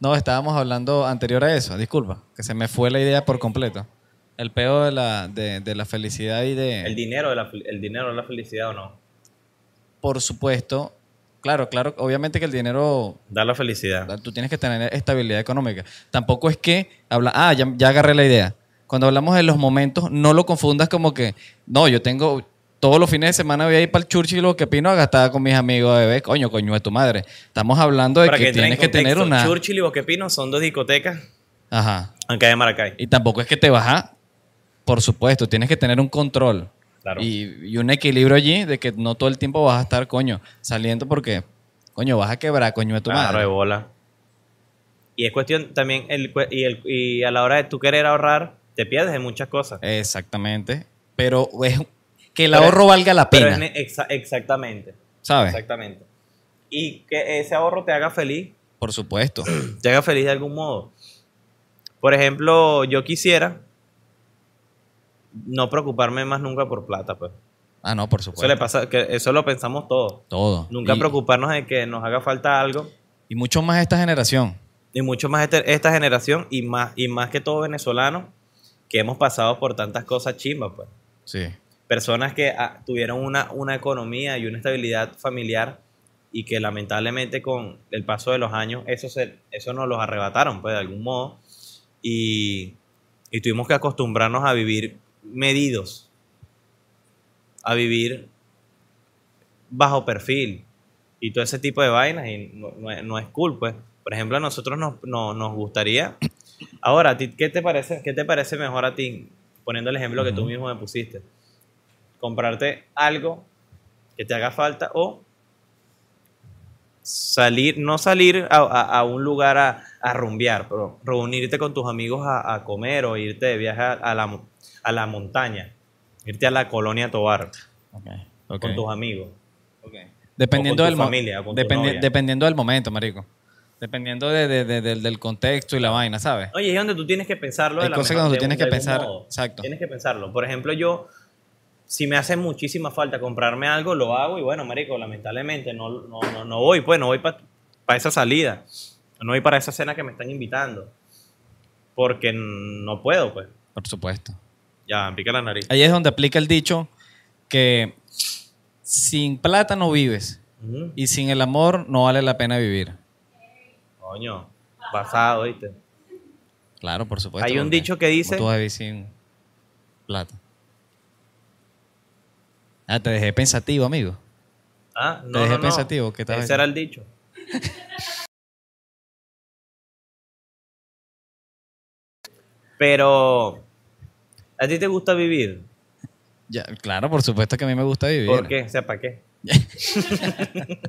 No, estábamos hablando anterior a eso. Disculpa. Que se me fue la idea por completo. El peo de la, de, de la felicidad y de. El dinero, de la, fel- el dinero de la felicidad o no. por supuesto. Claro, claro. Obviamente que el dinero Da la felicidad. Tú tienes que tener estabilidad económica. Tampoco es que habla, ah, ya, ya agarré la idea. Cuando hablamos de los momentos, no lo confundas como que, no, yo tengo todos los fines de semana voy a ir para el Churchill o que pino a gastar con mis amigos de bebé, coño, coño de tu madre. Estamos hablando de Para que, tienes que tener una. Churchill y Boquepino son dos discotecas Ajá. acá de Maracay. Y tampoco es que te baja, por supuesto, tienes que tener un control. Claro. Y, y un equilibrio allí de que no todo el tiempo vas a estar, coño, saliendo porque, coño, vas a quebrar, coño de tu Claro, de bola. Y es cuestión también, el, y, el, y a la hora de tú querer ahorrar, te pierdes de muchas cosas. Exactamente. Pero es que el Pero- ahorro valga la pena. exa- exactamente. ¿Sabes? Exactamente. Y que ese ahorro te haga feliz, Por supuesto. te haga feliz de algún modo. Por ejemplo, yo quisiera no preocuparme más nunca por plata, pues. Ah, no, por Eso le supuesto. pasa, que eso lo pensamos todos. Todo. Nunca y, preocuparnos de que nos haga falta algo. y mucho más esta generación. Y mucho más este- esta generación y más, y más que todo venezolanos que hemos pasado por tantas cosas chimbas, pues. Sí. Personas que ah, tuvieron una, una economía y una estabilidad familiar y que lamentablemente con el paso de los años eso, se, eso nos los arrebataron, pues, de algún modo. Y, y tuvimos que acostumbrarnos a vivir medidos, a vivir bajo perfil y todo ese tipo de vainas y no, no es- no es cool, pues. Por ejemplo, a nosotros nos, no- nos gustaría... Ahora, ¿a ti qué te parece, qué te parece mejor a ti? Poniendo el ejemplo que tú mismo me pusiste. Comprarte algo que te haga falta o salir, no salir a, a- a un lugar a, a rumbear, pero reunirte con tus amigos a, a comer o irte de viaje a, la, a la montaña, irte a la colonia Tobar con tus amigos. Dependiendo o con del tu familia, o con tu novia. dependiendo del momento, marico. Dependiendo de- de- de- del, del contexto y la vaina, ¿sabes? Oye, es donde tú tienes que pensarlo. de Hay la cosas mejor- de tienes que de pensar, modo. exacto. Tienes que pensarlo. Por ejemplo, yo, si me hace muchísima falta comprarme algo, lo hago y bueno, marico, lamentablemente no, no, no, no voy, pues no voy para esa salida. No voy para esa cena que me están invitando. Porque no puedo, pues. Por supuesto. Ya, me pica la nariz. Ahí es donde aplica el dicho que sin plata no vives y sin el amor no vale la pena vivir. Coño, basado, ¿viste? Claro, por supuesto. Hay un dicho que dice- ¿cómo tú vas a vivir sin plata? Ah, te dejé pensativo, amigo. Ah, no, dejé no, no. pensativo, ¿qué Ese era el dicho. Pero, ¿a ti te gusta vivir? Ya, claro, por supuesto que a mí me gusta vivir. ¿Por qué? O sea, ¿para qué?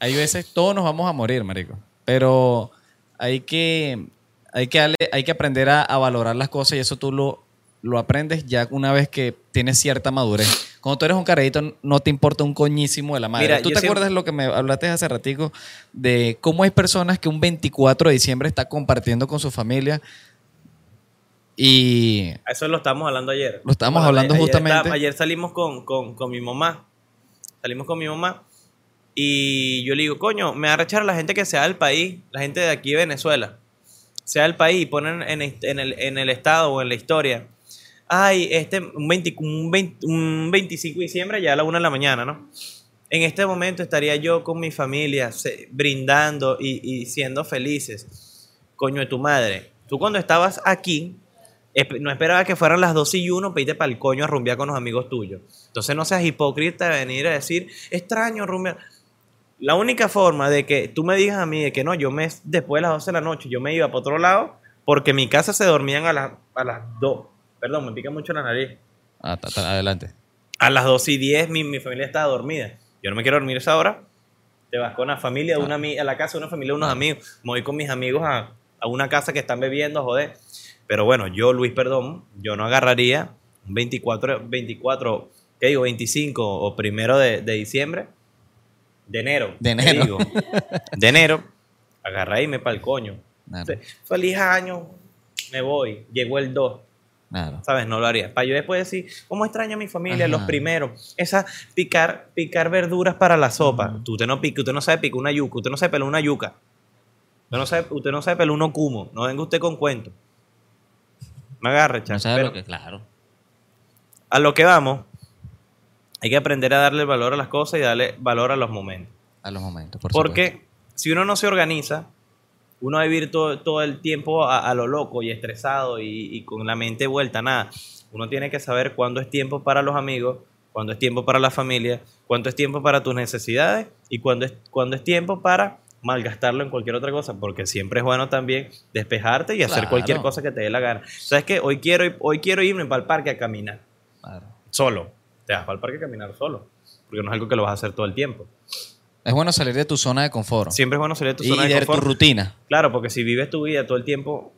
Hay veces todos nos vamos a morir, marico. Pero hay que, hay que, darle- hay que aprender a, a valorar las cosas y eso tú lo, lo aprendes ya una vez que tienes cierta madurez. Cuando tú eres un carajito no te importa un coñísimo de la madre. Mira, ¿Tú te siempre- acuerdas lo que me hablaste hace ratico de cómo hay personas que un 24 de diciembre está compartiendo con su familia y Eso lo estábamos hablando ayer. Lo estábamos Bueno, hablando ayer justamente. está- ayer salimos con, con- con mi mamá. Salimos con mi mamá. Y yo le digo, coño, me va a rechar la gente que sea del país, la gente de aquí de Venezuela. Sea del país y ponen en, en el, en el estado o en la historia. Ay, este, un, 20 un 20 un 25 de diciembre ya a la una de la mañana, ¿no? En este momento estaría yo con mi familia se- brindando y, y siendo felices. Coño de tu madre. Tú cuando estabas aquí, no esperaba que fueran las 12 y 1 para irte para el coño a rumbear con los amigos tuyos. Entonces no seas hipócrita de venir a decir, extraño rumbear. La única forma de que tú me digas a mí de que no, yo me, después de las 12 de la noche, yo me iba para otro lado, porque en mi casa se dormían a, las a las 2. Perdón, me pica mucho la nariz. Ah, ta- ta- adelante. A las 2 y 10 mi, mi familia estaba dormida. Yo no me quiero dormir a esa hora. Te vas con la familia, de una, ami- a la casa de una familia de unos amigos. Me voy con mis amigos a, a una casa que están bebiendo, joder. Pero bueno, yo, Luis Perdón, yo no agarraría un 24, 24 ¿qué digo? 25 o primero de, de diciembre. De enero. De ¿qué enero. digo? De enero. Agarra y me pa'l coño. Claro, Feliz año. Me voy. Llegó el 2. claro. ¿Sabes? No lo haría. Para yo después decir, ¿cómo extraño a mi familia? Ajá. Los primeros. Esa, picar, picar verduras para la sopa. Tú usted no pica, usted no sabe picar una yuca, usted no sabe pelar una yuca. Usted no sabe, usted no sabe pelar un cumo. No venga usted con cuentos. Me agarre, No sabes lo que, claro. a lo que vamos, hay que aprender a darle valor a las cosas y darle valor a los momentos. A los momentos, por Porque si uno no se organiza, uno va a vivir todo, todo el tiempo a, a lo loco y estresado y, y con la mente vuelta, nada. Uno tiene que saber cuándo es tiempo para los amigos, cuándo es tiempo para la familia, cuándo es tiempo para tus necesidades y cuándo es, cuándo es tiempo para malgastarlo en cualquier otra cosa, porque siempre es bueno también despejarte y hacer Claro. cualquier cosa que te dé la gana. ¿Sabes qué? Hoy quiero, hoy quiero irme para el parque a caminar, Claro. solo. Te vas para el parque a caminar solo, porque no es algo que lo vas a hacer todo el tiempo. Es bueno salir de tu zona de confort. Siempre es bueno salir de tu y zona de de tu confort. rutina. Claro, porque si vives tu vida todo el tiempo.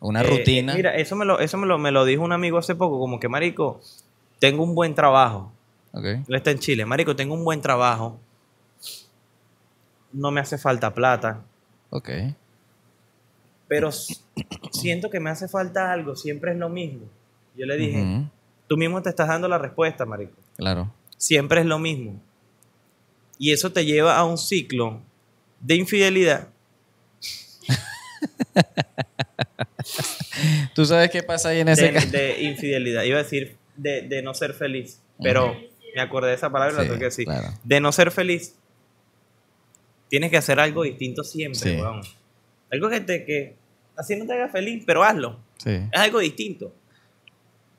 Una eh, rutina. eh, mira, eso me lo, eso me lo, me lo dijo un amigo hace poco, como que, Marico, tengo un buen trabajo. Él está en Chile. Marico, tengo un buen trabajo. No me hace falta plata. Ok. Pero siento que me hace falta algo. Siempre es lo mismo. Yo le dije, tú mismo te estás dando la respuesta, Marico. Claro. Siempre es lo mismo. Y eso te lleva a un ciclo de infidelidad. ¿Tú sabes qué pasa ahí en ese de, caso? de infidelidad. Iba a decir de, de no ser feliz, pero me acordé de esa palabra y la Sí, tengo que decir. claro. De no ser feliz, tienes que hacer algo distinto siempre, Sí. weón. Algo que te que así no te haga feliz, pero hazlo. Sí. Es algo distinto.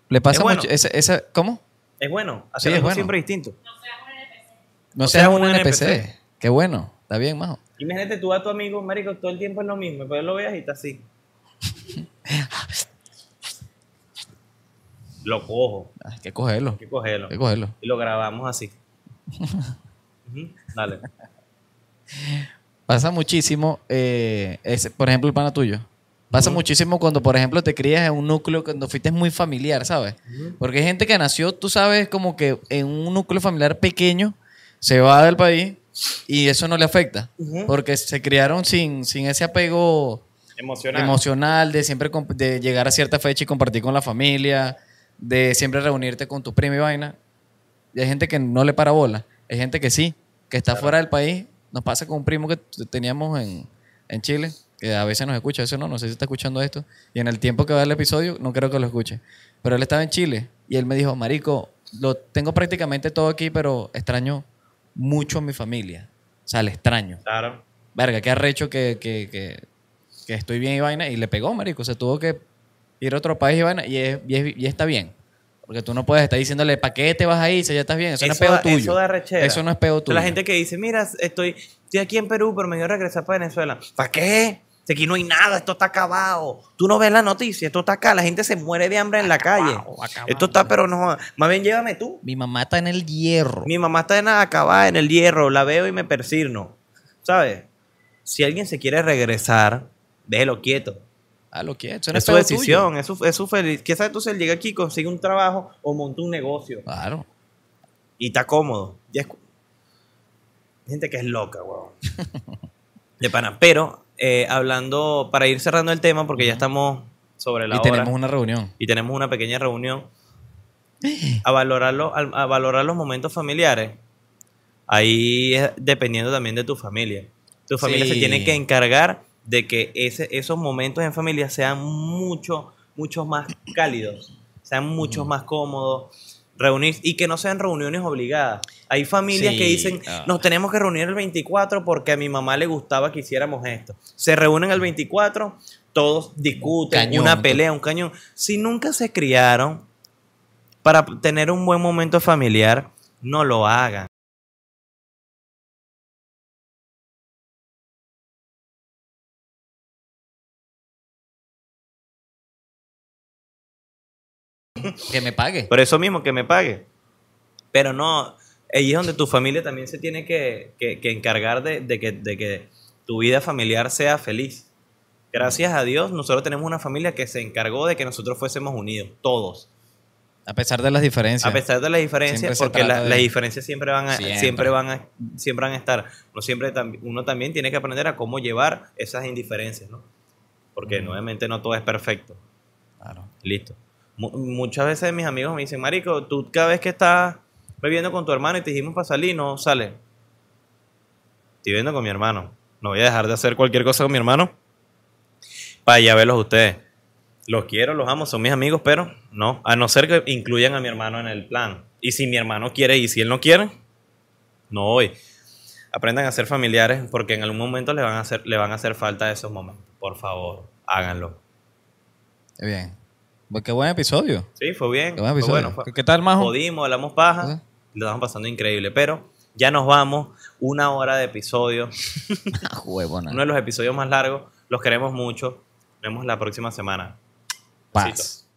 Le pasa Es bueno. mucho. Ese, ese- ¿Cómo? Es bueno, hacer Sí, es algo bueno. siempre distinto. No No seas seas un un NPC. NPC. Qué bueno. Está bien, majo. Imagínate tú a tu amigo, marico, todo el tiempo es lo mismo, pero lo veas y está así. lo cojo, Hay que cogerlo. hay que cogerlo. Hay que cogerlo. Y lo grabamos así. Dale. Pasa muchísimo, eh, ese, por ejemplo, el pana tuyo. Pasa muchísimo cuando, por ejemplo, te crías en un núcleo cuando fuiste muy familiar, ¿sabes? Porque hay gente que nació, tú sabes, como que en un núcleo familiar pequeño, se va del país y eso no le afecta. Porque se criaron sin, sin ese apego Emocional. emocional de siempre de llegar a cierta fecha y compartir con la familia, de siempre reunirte con tu prima y vaina. Y hay gente que no le para bola. Hay gente que sí, que está fuera del país. Nos pasa con un primo que teníamos en, en Chile, que a veces nos escucha, a veces no, no sé si está escuchando esto. Y en el tiempo que va el episodio, no creo que lo escuche. Pero él estaba en Chile y él me dijo, Marico, lo tengo prácticamente todo aquí, pero extraño mucho a mi familia. O sea, le extraño Claro. verga, qué arrecho que, que, que, que estoy bien y vaina. Y le pegó, marico. Se tuvo que ir a otro país y vaina. Y, es- y, es- y está bien. Porque tú no puedes estar diciéndole, ¿para qué te vas ahí si ya estás bien? Eso, no es peo da- tuyo. eso da rechera. Eso no es peo tuyo. La gente que dice, mira, estoy, estoy aquí en Perú, pero me quiero regresar para Venezuela. ¿Para qué? Si aquí no hay nada, esto está acabado. Tú no ves la noticia, esto está acá, la gente se muere de hambre en la calle. Esto está, pero no, más bien llévame tú. Mi mamá está en el hierro. Mi mamá está en acabada en el hierro, la veo y me persigno. ¿Sabes? Si alguien se quiere regresar, déjelo quieto. Ah, lo que no Es su decisión, tuyo. es su, es su feliz. Quizás tú se llega aquí, consigue un trabajo o monta un negocio Claro. y está cómodo. Ya es gente que es loca, weón. De pana. Pero, eh, hablando, para ir cerrando el tema, porque ya estamos sobre la Y hora tenemos una reunión. y tenemos una pequeña reunión, a, valorarlo, al- a valorar los momentos familiares, ahí es dependiendo también de tu familia. Tu familia se tiene que encargar de que ese, esos momentos en familia sean mucho, mucho más cálidos, sean mucho más cómodos, reunir y que no sean reuniones obligadas. Hay familias Sí, que dicen, ah. nos tenemos que reunir el 24 porque a mi mamá le gustaba que hiciéramos esto. Se reúnen el 24, todos discuten, Cañón, una pelea, un cañón. Si nunca se criaron para tener un buen momento familiar, no lo hagan. Que me pague. Por eso mismo, que me pague. Pero no, ahí es donde tu familia también se tiene que, que- que encargar de, de que, de que tu vida familiar sea feliz. Gracias a Dios, nosotros tenemos una familia que se encargó de que nosotros fuésemos unidos, todos. A pesar de las diferencias. A pesar de las diferencias, porque trata la- de- las diferencias siempre van a, Siempre. siempre. van a, siempre van a estar. Uno, siempre, uno también tiene que aprender a cómo llevar esas indiferencias, ¿no? Porque nuevamente no todo es perfecto. Claro. Listo. Mu- muchas veces mis amigos me dicen, Marico, tú cada vez que estás bebiendo con tu hermano y te dijimos para salir, no sale. Estoy viviendo con mi hermano. No voy a dejar de hacer cualquier cosa con mi hermano para ir a verlos ustedes. Los quiero, los amo, son mis amigos, pero no. A no ser que incluyan a mi hermano en el plan. Y si mi hermano quiere y si él no quiere, no voy. Aprendan a ser familiares porque en algún momento le van a hacer, le van a hacer falta esos momentos. Por favor, háganlo. Bien. Pues qué buen episodio. Sí, fue bien. Qué buen fue episodio. bueno, fue- ¿Qué- ¿Qué tal, Majo? Jodimos, hablamos paja. ¿Sí? Lo estamos pasando increíble. Pero ya nos vamos. Una hora de episodio. Ah, huevona. Uno de los episodios más largos. Los queremos mucho. Nos vemos la próxima semana. Paz. Besitos.